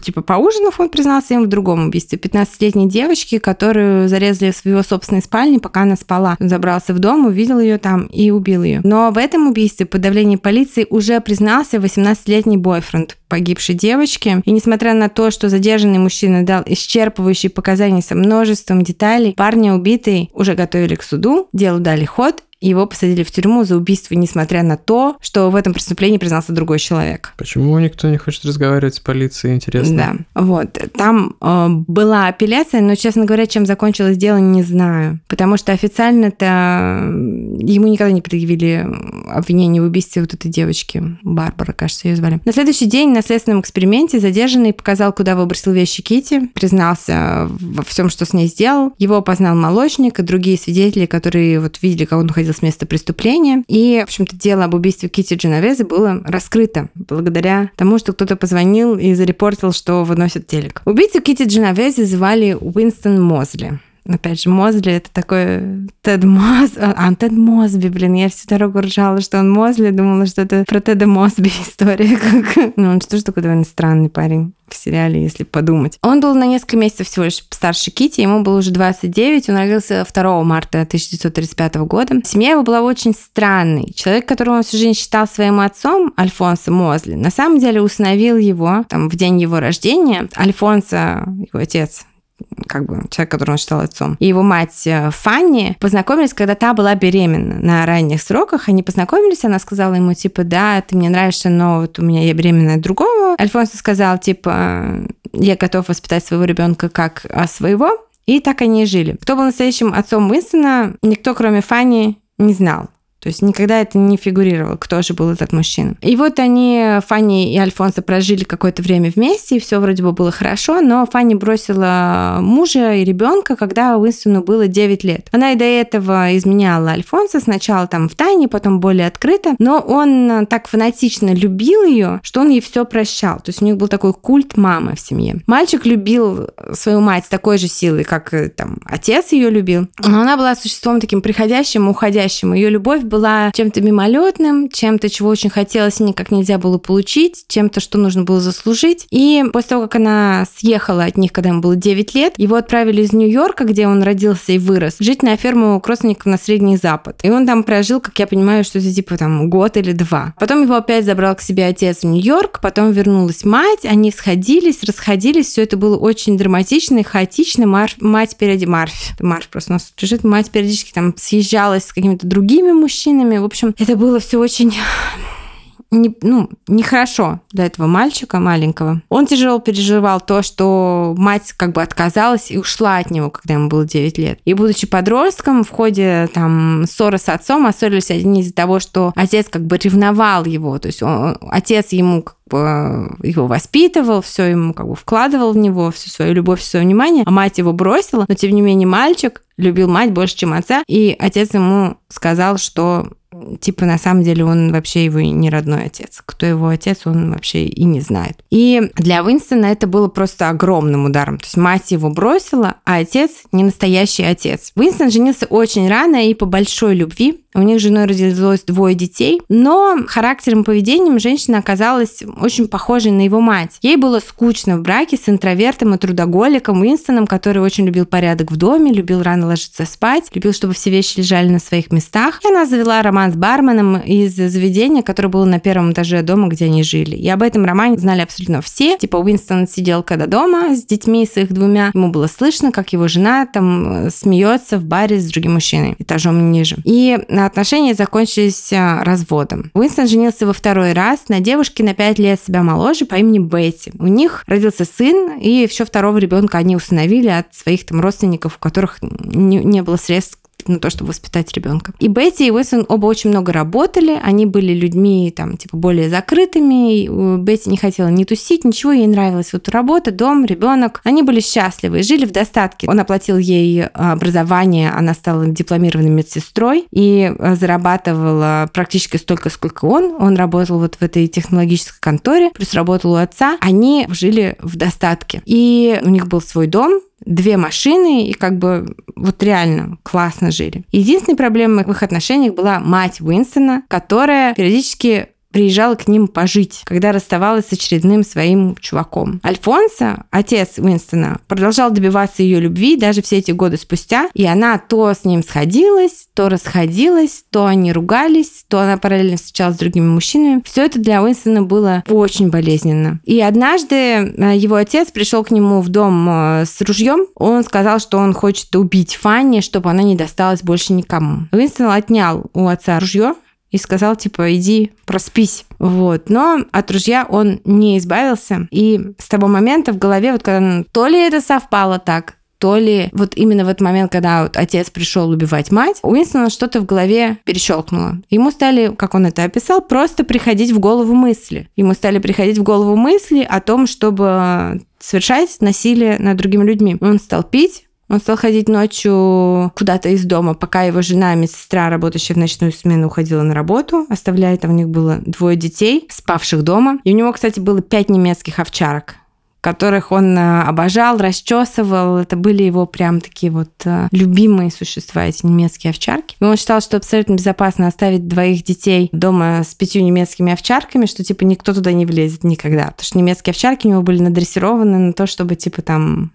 типа, поужинав, он признался им в другом убийстве. 15-летней девочки, которую зарезали в его собственной спальне, пока она спала. Он забрался в дом, увидел ее там и убил ее. Но в этом убийстве под давлением полиции уже признался 18-летний бойфренд погибшей девочки. И несмотря на то, что задержанный мужчина дал исчерпывающие показания со множеством деталей, парня убитый уже готовили к суду, делу дали ход, его посадили в тюрьму за убийство, несмотря на то, что в этом преступлении признался другой человек. Почему никто не хочет разговаривать с полицией, интересно? Да, вот. Там э, была апелляция, но, честно говоря, чем закончилось дело, не знаю. Потому что официально-то ему никогда не предъявили обвинение в убийстве вот этой девочки. Барбара, кажется, ее звали. На следующий день на следственном эксперименте задержанный показал, куда выбросил вещи Кити, признался во всем, что с ней сделал. Его опознал молочник и другие свидетели, которые вот видели, как он ходил уходил с места преступления. И, в общем-то, дело об убийстве Кити Дженовезы было раскрыто благодаря тому, что кто-то позвонил и зарепортил, что выносят телек. Убийцу Кити Дженовезы звали Уинстон Мозли. Опять же, Мозли это такой Тед Моз... А, Тед Мосби, блин, я всю дорогу ржала, что он Мозли, думала, что это про Теда Мосби история. Как... Ну, он же тоже такой довольно странный парень в сериале, если подумать. Он был на несколько месяцев всего лишь старше Кити, ему было уже 29, он родился 2 марта 1935 года. Семья его была очень странной. Человек, которого он всю жизнь считал своим отцом, Альфонсо Мозли, на самом деле усыновил его там, в день его рождения. Альфонсо, его отец, как бы человек, которого он считал отцом, и его мать э, Фанни познакомились, когда та была беременна на ранних сроках. Они познакомились, она сказала ему, типа, да, ты мне нравишься, но вот у меня я беременна от другого. Альфонсо сказал, типа, я готов воспитать своего ребенка как а, своего. И так они и жили. Кто был настоящим отцом Уинстона, никто, кроме Фанни, не знал. То есть никогда это не фигурировало, кто же был этот мужчина. И вот они, Фанни и Альфонсо, прожили какое-то время вместе, и все вроде бы было хорошо, но Фанни бросила мужа и ребенка, когда Уинстону было 9 лет. Она и до этого изменяла Альфонсо, сначала там в тайне, потом более открыто, но он так фанатично любил ее, что он ей все прощал. То есть у них был такой культ мамы в семье. Мальчик любил свою мать с такой же силой, как э, там отец ее любил, но она была существом таким приходящим уходящим. Ее любовь была чем-то мимолетным, чем-то, чего очень хотелось и никак нельзя было получить, чем-то, что нужно было заслужить. И после того, как она съехала от них, когда ему было 9 лет, его отправили из Нью-Йорка, где он родился и вырос, жить на ферму к родственникам на Средний Запад. И он там прожил, как я понимаю, что это типа там год или два. Потом его опять забрал к себе отец в Нью-Йорк, потом вернулась мать, они сходились, расходились, все это было очень драматично и хаотично. Марф, мать периодически... Марф, Марф просто у нас лежит, мать периодически там съезжалась с какими-то другими мужчинами, мужчинами. В общем, это было все очень не, ну, нехорошо для этого мальчика маленького. Он тяжело переживал то, что мать как бы отказалась и ушла от него, когда ему было 9 лет. И будучи подростком, в ходе там ссоры с отцом, оссорились они из-за того, что отец как бы ревновал его. То есть он, отец ему как его воспитывал, все ему как бы вкладывал в него всю свою любовь, все свое внимание, а мать его бросила, но тем не менее мальчик любил мать больше, чем отца, и отец ему сказал, что типа на самом деле он вообще его не родной отец. Кто его отец, он вообще и не знает. И для Уинстона это было просто огромным ударом. То есть мать его бросила, а отец не настоящий отец. Уинстон женился очень рано и по большой любви. У них с женой родилось двое детей, но характером и поведением женщина оказалась очень похожей на его мать. Ей было скучно в браке с интровертом и трудоголиком Уинстоном, который очень любил порядок в доме, любил рано ложиться спать, любил, чтобы все вещи лежали на своих местах. И она завела роман с барменом из заведения, которое было на первом этаже дома, где они жили. И об этом романе знали абсолютно все. Типа Уинстон сидел когда дома с детьми, с их двумя. Ему было слышно, как его жена там э, смеется в баре с другим мужчиной этажом ниже. И отношения закончились а, разводом. Уинстон женился во второй раз на девушке на 5 лет себя моложе по имени Бетти. У них родился сын, и еще второго ребенка они установили от своих там родственников, у которых не, не было средств на то, чтобы воспитать ребенка. И Бетти и Уинстон оба очень много работали, они были людьми там типа более закрытыми, Бетти не хотела не тусить, ничего, ей нравилось вот работа, дом, ребенок. Они были счастливы, жили в достатке. Он оплатил ей образование, она стала дипломированной медсестрой и э, зарабатывала практически столько, сколько он. Он работал вот в этой технологической конторе, плюс работал у отца. Они жили в достатке. И у них был свой дом, две машины и как бы вот реально классно жили. Единственной проблемой в их отношениях была мать Уинстона, которая периодически приезжала к ним пожить, когда расставалась с очередным своим чуваком. Альфонсо, отец Уинстона, продолжал добиваться ее любви даже все эти годы спустя, и она то с ним сходилась, то расходилась, то они ругались, то она параллельно встречалась с другими мужчинами. Все это для Уинстона было очень болезненно. И однажды э, его отец пришел к нему в дом э, с ружьем. Он сказал, что он хочет убить Фанни, чтобы она не досталась больше никому. Уинстон отнял у отца ружье, и сказал, типа, иди проспись. Вот. Но от ружья он не избавился. И с того момента в голове, вот когда то ли это совпало так, то ли вот именно в этот момент, когда вот отец пришел убивать мать, у Уинстона что-то в голове перещелкнуло. Ему стали, как он это описал, просто приходить в голову мысли. Ему стали приходить в голову мысли о том, чтобы совершать насилие над другими людьми. Он стал пить, он стал ходить ночью куда-то из дома, пока его жена, медсестра, работающая в ночную смену, уходила на работу, оставляя там у них было двое детей, спавших дома. И у него, кстати, было пять немецких овчарок которых он э, обожал, расчесывал. Это были его прям такие вот э, любимые существа, эти немецкие овчарки. И он считал, что абсолютно безопасно оставить двоих детей дома с пятью немецкими овчарками, что типа никто туда не влезет никогда. Потому что немецкие овчарки у него были надрессированы на то, чтобы типа там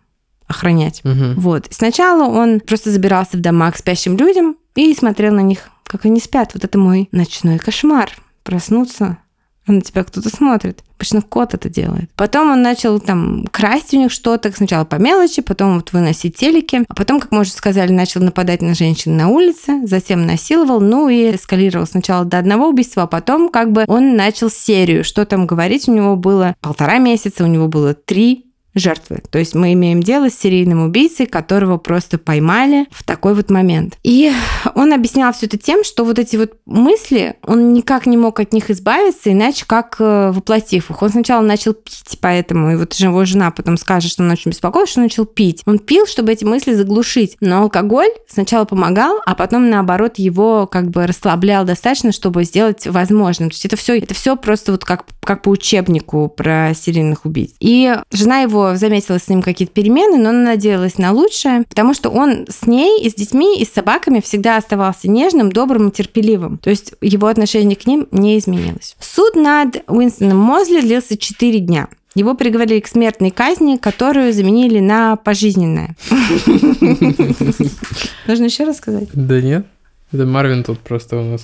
охранять. Угу. Вот. Сначала он просто забирался в дома к спящим людям и смотрел на них, как они спят. Вот это мой ночной кошмар. Проснуться, а на тебя кто-то смотрит. Обычно кот это делает. Потом он начал там красть у них что-то, сначала по мелочи, потом вот выносить телеки, а потом, как мы уже сказали, начал нападать на женщин на улице, затем насиловал, ну и эскалировал сначала до одного убийства, а потом как бы он начал серию. Что там говорить, у него было полтора месяца, у него было три жертвы. То есть мы имеем дело с серийным убийцей, которого просто поймали в такой вот момент. И он объяснял все это тем, что вот эти вот мысли, он никак не мог от них избавиться, иначе как э, воплотив их. Он сначала начал пить, поэтому, и вот его жена потом скажет, что он очень беспокоился, что он начал пить. Он пил, чтобы эти мысли заглушить. Но алкоголь сначала помогал, а потом, наоборот, его как бы расслаблял достаточно, чтобы сделать возможным. То есть это все, это все просто вот как, как по учебнику про серийных убийц. И жена его заметила с ним какие-то перемены, но она надеялась на лучшее, потому что он с ней и с детьми, и с собаками всегда оставался нежным, добрым и терпеливым. То есть его отношение к ним не изменилось. Суд над Уинстоном Мозли длился 4 дня. Его приговорили к смертной казни, которую заменили на пожизненное. Нужно еще рассказать? Да нет. Это Марвин тут просто у нас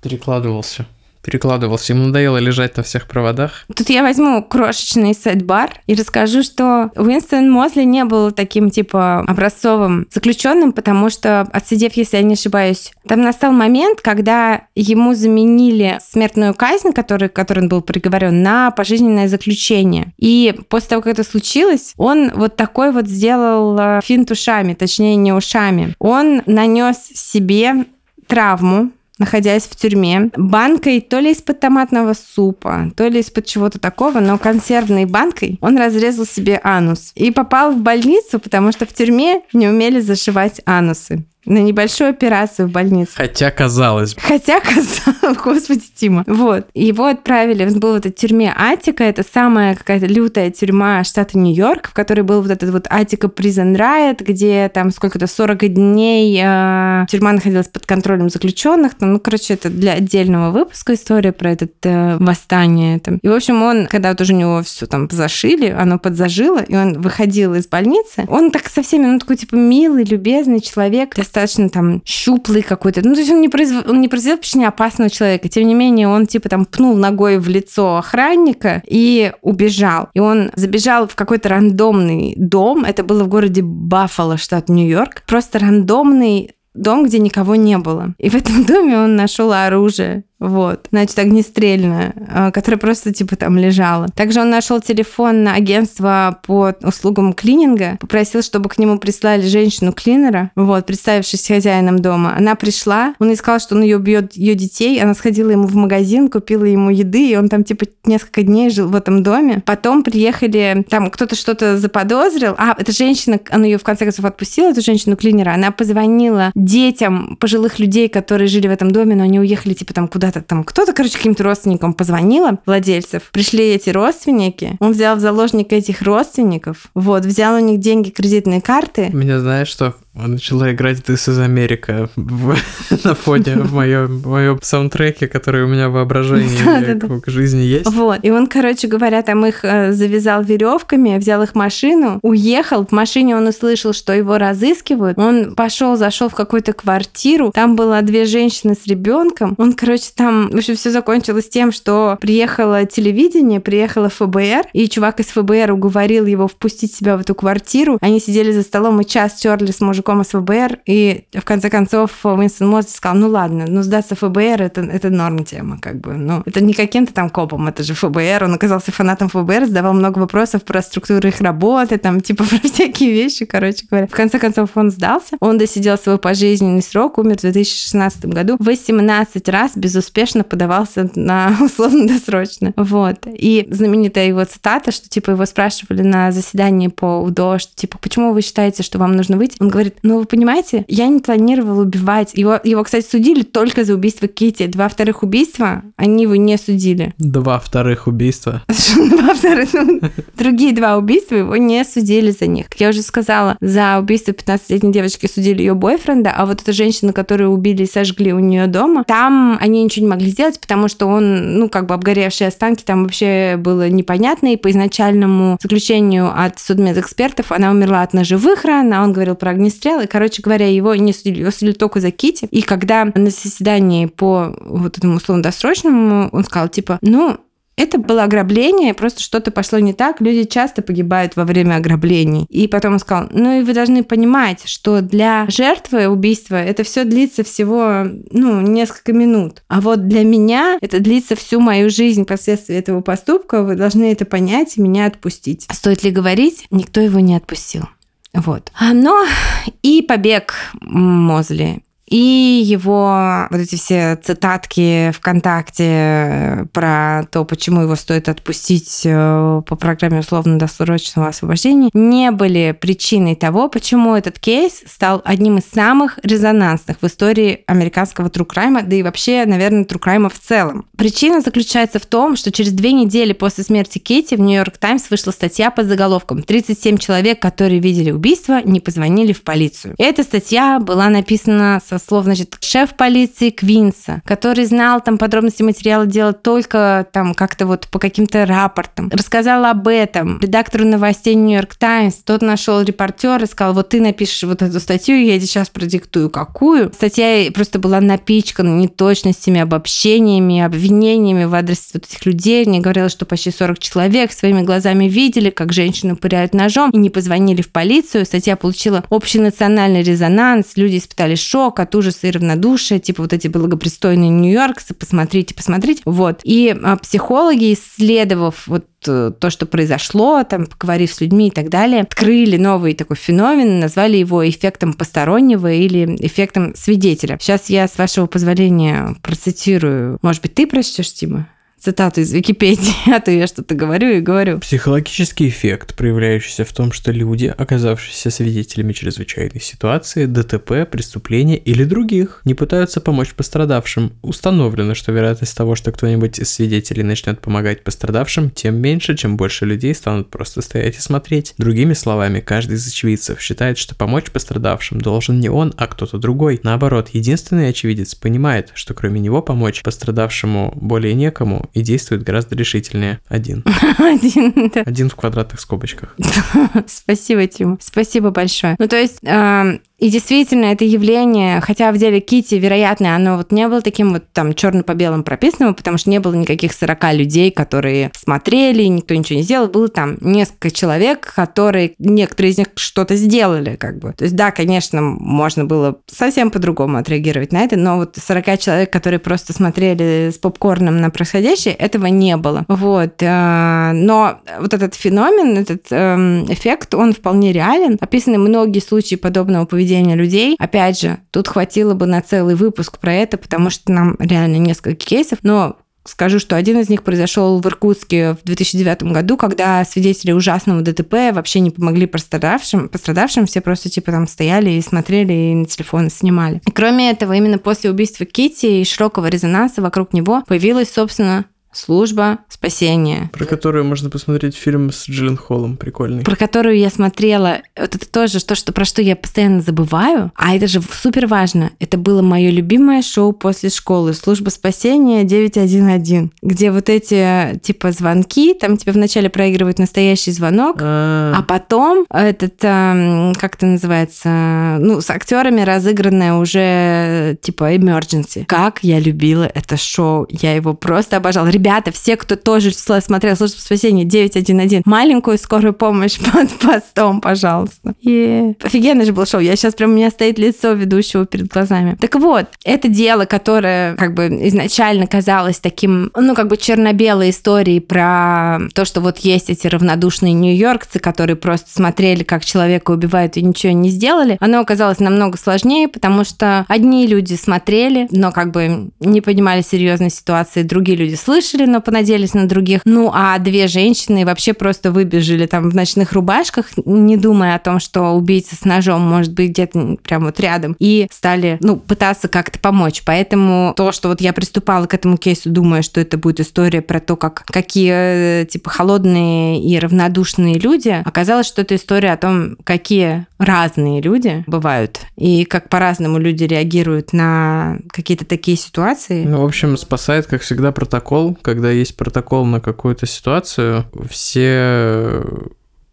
перекладывался перекладывался. Ему надоело лежать на всех проводах. Тут я возьму крошечный сайт-бар и расскажу, что Уинстон Мозли не был таким, типа, образцовым заключенным, потому что, отсидев, если я не ошибаюсь, там настал момент, когда ему заменили смертную казнь, который, которой он был приговорен, на пожизненное заключение. И после того, как это случилось, он вот такой вот сделал э, финт ушами, точнее, не ушами. Он нанес себе травму, находясь в тюрьме, банкой то ли из-под томатного супа, то ли из-под чего-то такого, но консервной банкой он разрезал себе анус и попал в больницу, потому что в тюрьме не умели зашивать анусы на небольшую операцию в больнице. Хотя казалось. Хотя казалось, господи, Тима. Вот. Его отправили, он был в этой тюрьме Атика, это самая какая-то лютая тюрьма штата Нью-Йорк, в которой был вот этот вот Атика Prison Riot, где там сколько-то 40 дней э, тюрьма находилась под контролем заключенных. Там, ну, короче, это для отдельного выпуска история про это э, восстание. Там. И, в общем, он, когда вот уже у него все там зашили, оно подзажило, и он выходил из больницы, он так со всеми, ну, такой, типа, милый, любезный человек, достаточно там щуплый какой-то. Ну, то есть он не произвел, он не произвел впечатление опасного человека. Тем не менее, он типа там пнул ногой в лицо охранника и убежал. И он забежал в какой-то рандомный дом. Это было в городе Баффало, штат Нью-Йорк. Просто рандомный дом, где никого не было. И в этом доме он нашел оружие. Вот, значит, огнестрельное, а, которое просто типа там лежало. Также он нашел телефон на агентство по услугам клининга, попросил, чтобы к нему прислали женщину-клинера, вот, представившись хозяином дома. Она пришла, он искал, что он ее убьет ее детей, она сходила ему в магазин, купила ему еды, и он там типа несколько дней жил в этом доме. Потом приехали, там кто-то что-то заподозрил, а, эта женщина, она ее в конце концов отпустила, эту женщину-клинера, она позвонила детям пожилых людей, которые жили в этом доме, но они уехали типа там куда-то куда-то там, кто-то, короче, каким-то родственникам позвонила, владельцев. Пришли эти родственники, он взял в заложник этих родственников, вот, взял у них деньги, кредитные карты. Меня знаешь, что начала играть This is America в, на фоне в моем, в моем саундтреке, который у меня в воображении к жизни есть. Вот. И он, короче говоря, там их э, завязал веревками, взял их машину, уехал. В машине он услышал, что его разыскивают. Он пошел, зашел в какую-то квартиру. Там было две женщины с ребенком. Он, короче, там, в общем, все закончилось тем, что приехало телевидение, приехало ФБР, и чувак из ФБР уговорил его впустить себя в эту квартиру. Они сидели за столом и час терли с мужиком из ФБР, и в конце концов Уинстон Мозес сказал, ну ладно, ну сдаться ФБР это, это норм тема, как бы, ну это не каким-то там копом, это же ФБР, он оказался фанатом ФБР, задавал много вопросов про структуру их работы, там, типа про всякие вещи, короче говоря. В конце концов он сдался, он досидел свой пожизненный срок, умер в 2016 году, 18 раз безуспешно подавался на условно-досрочно. Вот. И знаменитая его цитата, что типа его спрашивали на заседании по УДО, что типа, почему вы считаете, что вам нужно выйти? Он говорит, ну, вы понимаете, я не планировала убивать. Его, его, кстати, судили только за убийство Кити. Два вторых убийства они его не судили. Два вторых убийства? Два вторых. Ну, другие два убийства его не судили за них. Как я уже сказала, за убийство 15-летней девочки судили ее бойфренда, а вот эта женщина, которую убили и сожгли у нее дома, там они ничего не могли сделать, потому что он, ну, как бы обгоревшие останки там вообще было непонятно, и по изначальному заключению от судмедэкспертов она умерла от ножевых ран, а он говорил про расстрел, и, короче говоря, его не судили, его судили только за Кити. И когда на заседании по вот этому условно-досрочному он сказал, типа, ну, это было ограбление, просто что-то пошло не так. Люди часто погибают во время ограблений. И потом он сказал, ну и вы должны понимать, что для жертвы убийства это все длится всего, ну, несколько минут. А вот для меня это длится всю мою жизнь последствия этого поступка. Вы должны это понять и меня отпустить. Стоит ли говорить? Никто его не отпустил. Вот. Но и побег Мозли и его вот эти все цитатки ВКонтакте э, про то, почему его стоит отпустить э, по программе условно-досрочного освобождения, не были причиной того, почему этот кейс стал одним из самых резонансных в истории американского true crime а, да и вообще, наверное, true crime а в целом. Причина заключается в том, что через две недели после смерти Китти в Нью-Йорк Таймс вышла статья под заголовком «37 человек, которые видели убийство, не позвонили в полицию». Эта статья была написана со слов, значит, шеф полиции Квинса, который знал там подробности материала дела только там как-то вот по каким-то рапортам. Рассказал об этом редактору новостей Нью-Йорк Таймс. Тот нашел репортера и сказал, вот ты напишешь вот эту статью, я тебе сейчас продиктую какую. Статья просто была напичкана неточностями, обобщениями, обвинениями в адрес вот этих людей. Мне говорилось, что почти 40 человек своими глазами видели, как женщину пыряют ножом и не позвонили в полицию. Статья получила общенациональный резонанс, люди испытали шок, от ужаса и равнодушия, типа вот эти благопристойные Нью-Йорксы, посмотрите, посмотрите. Вот. И а, психологи, исследовав вот э, то, что произошло, там, поговорив с людьми и так далее, открыли новый такой феномен, назвали его эффектом постороннего или эффектом свидетеля. Сейчас я, с вашего позволения, процитирую. Может быть, ты прочтешь, Тима? Цитату из Википедии, а то я что-то говорю и говорю. Психологический эффект, проявляющийся в том, что люди, оказавшиеся свидетелями чрезвычайной ситуации, ДТП, преступления или других, не пытаются помочь пострадавшим. Установлено, что вероятность того, что кто-нибудь из свидетелей начнет помогать пострадавшим, тем меньше, чем больше людей станут просто стоять и смотреть. Другими словами, каждый из очевидцев считает, что помочь пострадавшим должен не он, а кто-то другой. Наоборот, единственный очевидец понимает, что кроме него помочь пострадавшему более некому, и действует гораздо решительнее. Один. Один, да. Один в квадратных скобочках. Спасибо, Тим. Спасибо большое. Ну, то есть, И действительно, это явление, хотя в деле Кити, вероятно, оно вот не было таким вот там черно по белому прописанным, потому что не было никаких 40 людей, которые смотрели, никто ничего не сделал. Было там несколько человек, которые, некоторые из них что-то сделали, как бы. То есть, да, конечно, можно было совсем по-другому отреагировать на это, но вот 40 человек, которые просто смотрели с попкорном на происходящее, этого не было. Вот. Э, но вот этот феномен, этот эм, эффект, он вполне реален. Описаны многие случаи подобного поведения людей. Опять же, тут хватило бы на целый выпуск про это, потому что нам реально несколько кейсов, но Скажу, что один из них произошел в Иркутске в 2009 году, когда свидетели ужасного ДТП вообще не помогли пострадавшим. Пострадавшим все просто типа там стояли и смотрели, и на телефоны снимали. И кроме этого, именно после убийства Кити и широкого резонанса вокруг него появилась, собственно, Служба спасения. Про которую можно посмотреть фильм с Джиллен Холлом, прикольный. Про которую я смотрела. Вот это тоже то, что, про что я постоянно забываю. А это же супер важно. Это было мое любимое шоу после школы. Служба спасения 911. Где вот эти типа звонки, там тебе вначале проигрывают настоящий звонок, а, -а, -а. потом этот, как это называется, ну, с актерами разыгранное уже типа emergency. Как я любила это шоу. Я его просто обожала ребята, все, кто тоже смотрел «Службу спасения» 911, маленькую скорую помощь под постом, пожалуйста. И офигенно же было шоу. Я сейчас прям, у меня стоит лицо ведущего перед глазами. Так вот, это дело, которое как бы изначально казалось таким, ну, как бы черно-белой историей про то, что вот есть эти равнодушные нью-йоркцы, которые просто смотрели, как человека убивают и ничего не сделали, оно оказалось намного сложнее, потому что одни люди смотрели, но как бы не понимали серьезной ситуации, другие люди слышали, услышали, но понадеялись на других. Ну, а две женщины вообще просто выбежали там в ночных рубашках, не думая о том, что убийца с ножом может быть где-то прямо вот рядом, и стали, ну, пытаться как-то помочь. Поэтому то, что вот я приступала к этому кейсу, думая, что это будет история про то, как какие, э, типа, холодные и равнодушные люди, оказалось, что это история о том, какие разные люди бывают, и как по-разному люди реагируют на какие-то такие ситуации. Ну, в общем, спасает, как всегда, протокол, когда есть протокол на какую-то ситуацию, все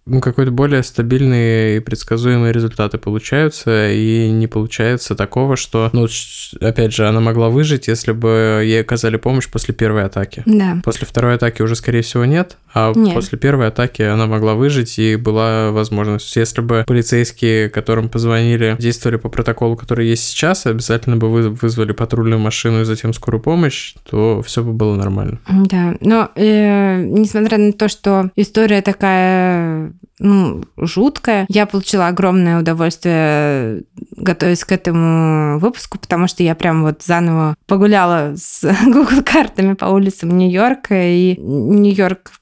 ну, какой-то более стабильные и предсказуемые результаты получаются, и не получается такого, что, ну, опять же, она могла выжить, если бы ей оказали помощь после первой атаки. Да. После второй атаки уже, скорее всего, нет, а нет. после первой атаки она могла выжить, и была возможность. Если бы полицейские, которым позвонили, действовали по протоколу, который есть сейчас, обязательно бы вызвали патрульную машину и затем скорую помощь, то все бы было нормально. Да, но э, несмотря на то, что история такая ну, жуткая. Я получила огромное удовольствие, готовясь к этому выпуску, потому что я прям вот заново погуляла с Google картами по улицам Нью-Йорка, и Нью-Йорк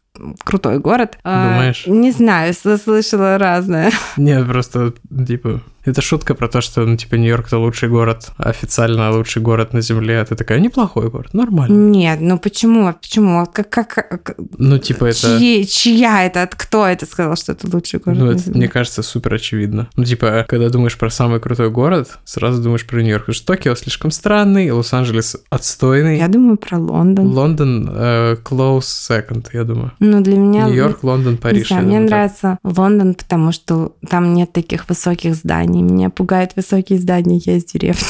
крутой город. А, Думаешь? А, не знаю, слышала разное. Нет, просто, типа, это шутка про то, что, ну, типа, Нью-Йорк это лучший город, официально лучший город на Земле, а ты такая, неплохой город, нормально. Нет, ну почему? Почему? Как, как, ну, типа, это... Чьи, чья это? Кто это сказал, что это лучший город Ну, это, мне кажется, супер очевидно. Ну, типа, когда думаешь про самый крутой город, сразу думаешь про Нью-Йорк. Потому что Токио слишком странный, Лос-Анджелес отстойный. Я думаю про Лондон. Лондон uh, close second, я думаю. Ну, для меня... Нью-Йорк, Лондон, Париж. Не знаю, мне нравится Лондон, потому что там нет таких высоких зданий зданий. Меня пугают высокие здания, я из деревни.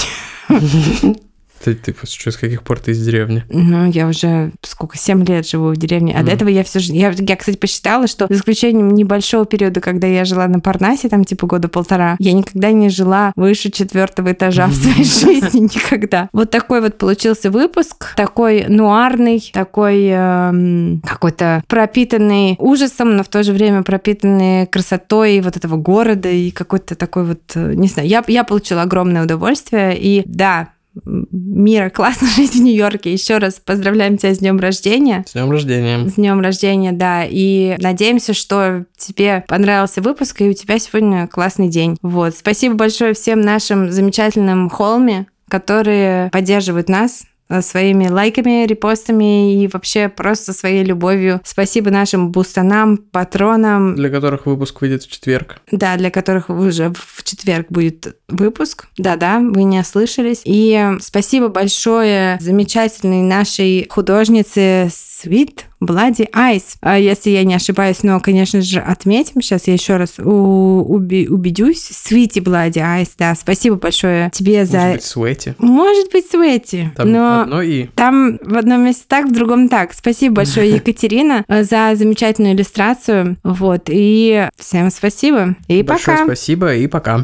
Ты, ты с каких пор ты из деревни? Ну, я уже сколько, 7 лет живу в деревне. А mm. до этого я все же... Я, я, кстати, посчитала, что за исключением небольшого периода, когда я жила на Парнасе, там типа года полтора, я никогда не жила выше четвертого этажа в своей жизни. Никогда. Вот такой вот получился выпуск. Такой нуарный, такой эм, какой-то пропитанный ужасом, но в то же время пропитанный красотой вот этого города и какой-то такой вот... Э, не знаю, я, я получила огромное удовольствие. И да, Мира, классно жить в Нью-Йорке. Еще раз поздравляем тебя с днем рождения. С днем рождения. С днем рождения, да. И надеемся, что тебе понравился выпуск, и у тебя сегодня классный день. Вот. Спасибо большое всем нашим замечательным холме, которые поддерживают нас своими лайками, репостами и вообще просто своей любовью. Спасибо нашим бустанам, патронам. Для которых выпуск выйдет в четверг. Да, для которых уже в четверг будет выпуск. Да-да, вы не ослышались. И спасибо большое замечательной нашей художнице Свит Bloody Eyes, а, если я не ошибаюсь, но, конечно же, отметим. Сейчас я еще раз убедюсь. Sweetie Bloody Eyes, да. Спасибо большое тебе за... Может быть, Sweaty. Может быть, Sweaty. Там но одно и. Там в одном месте так, в другом так. Спасибо большое, Екатерина, за замечательную иллюстрацию. Вот. И всем спасибо. И Большое пока. спасибо и пока.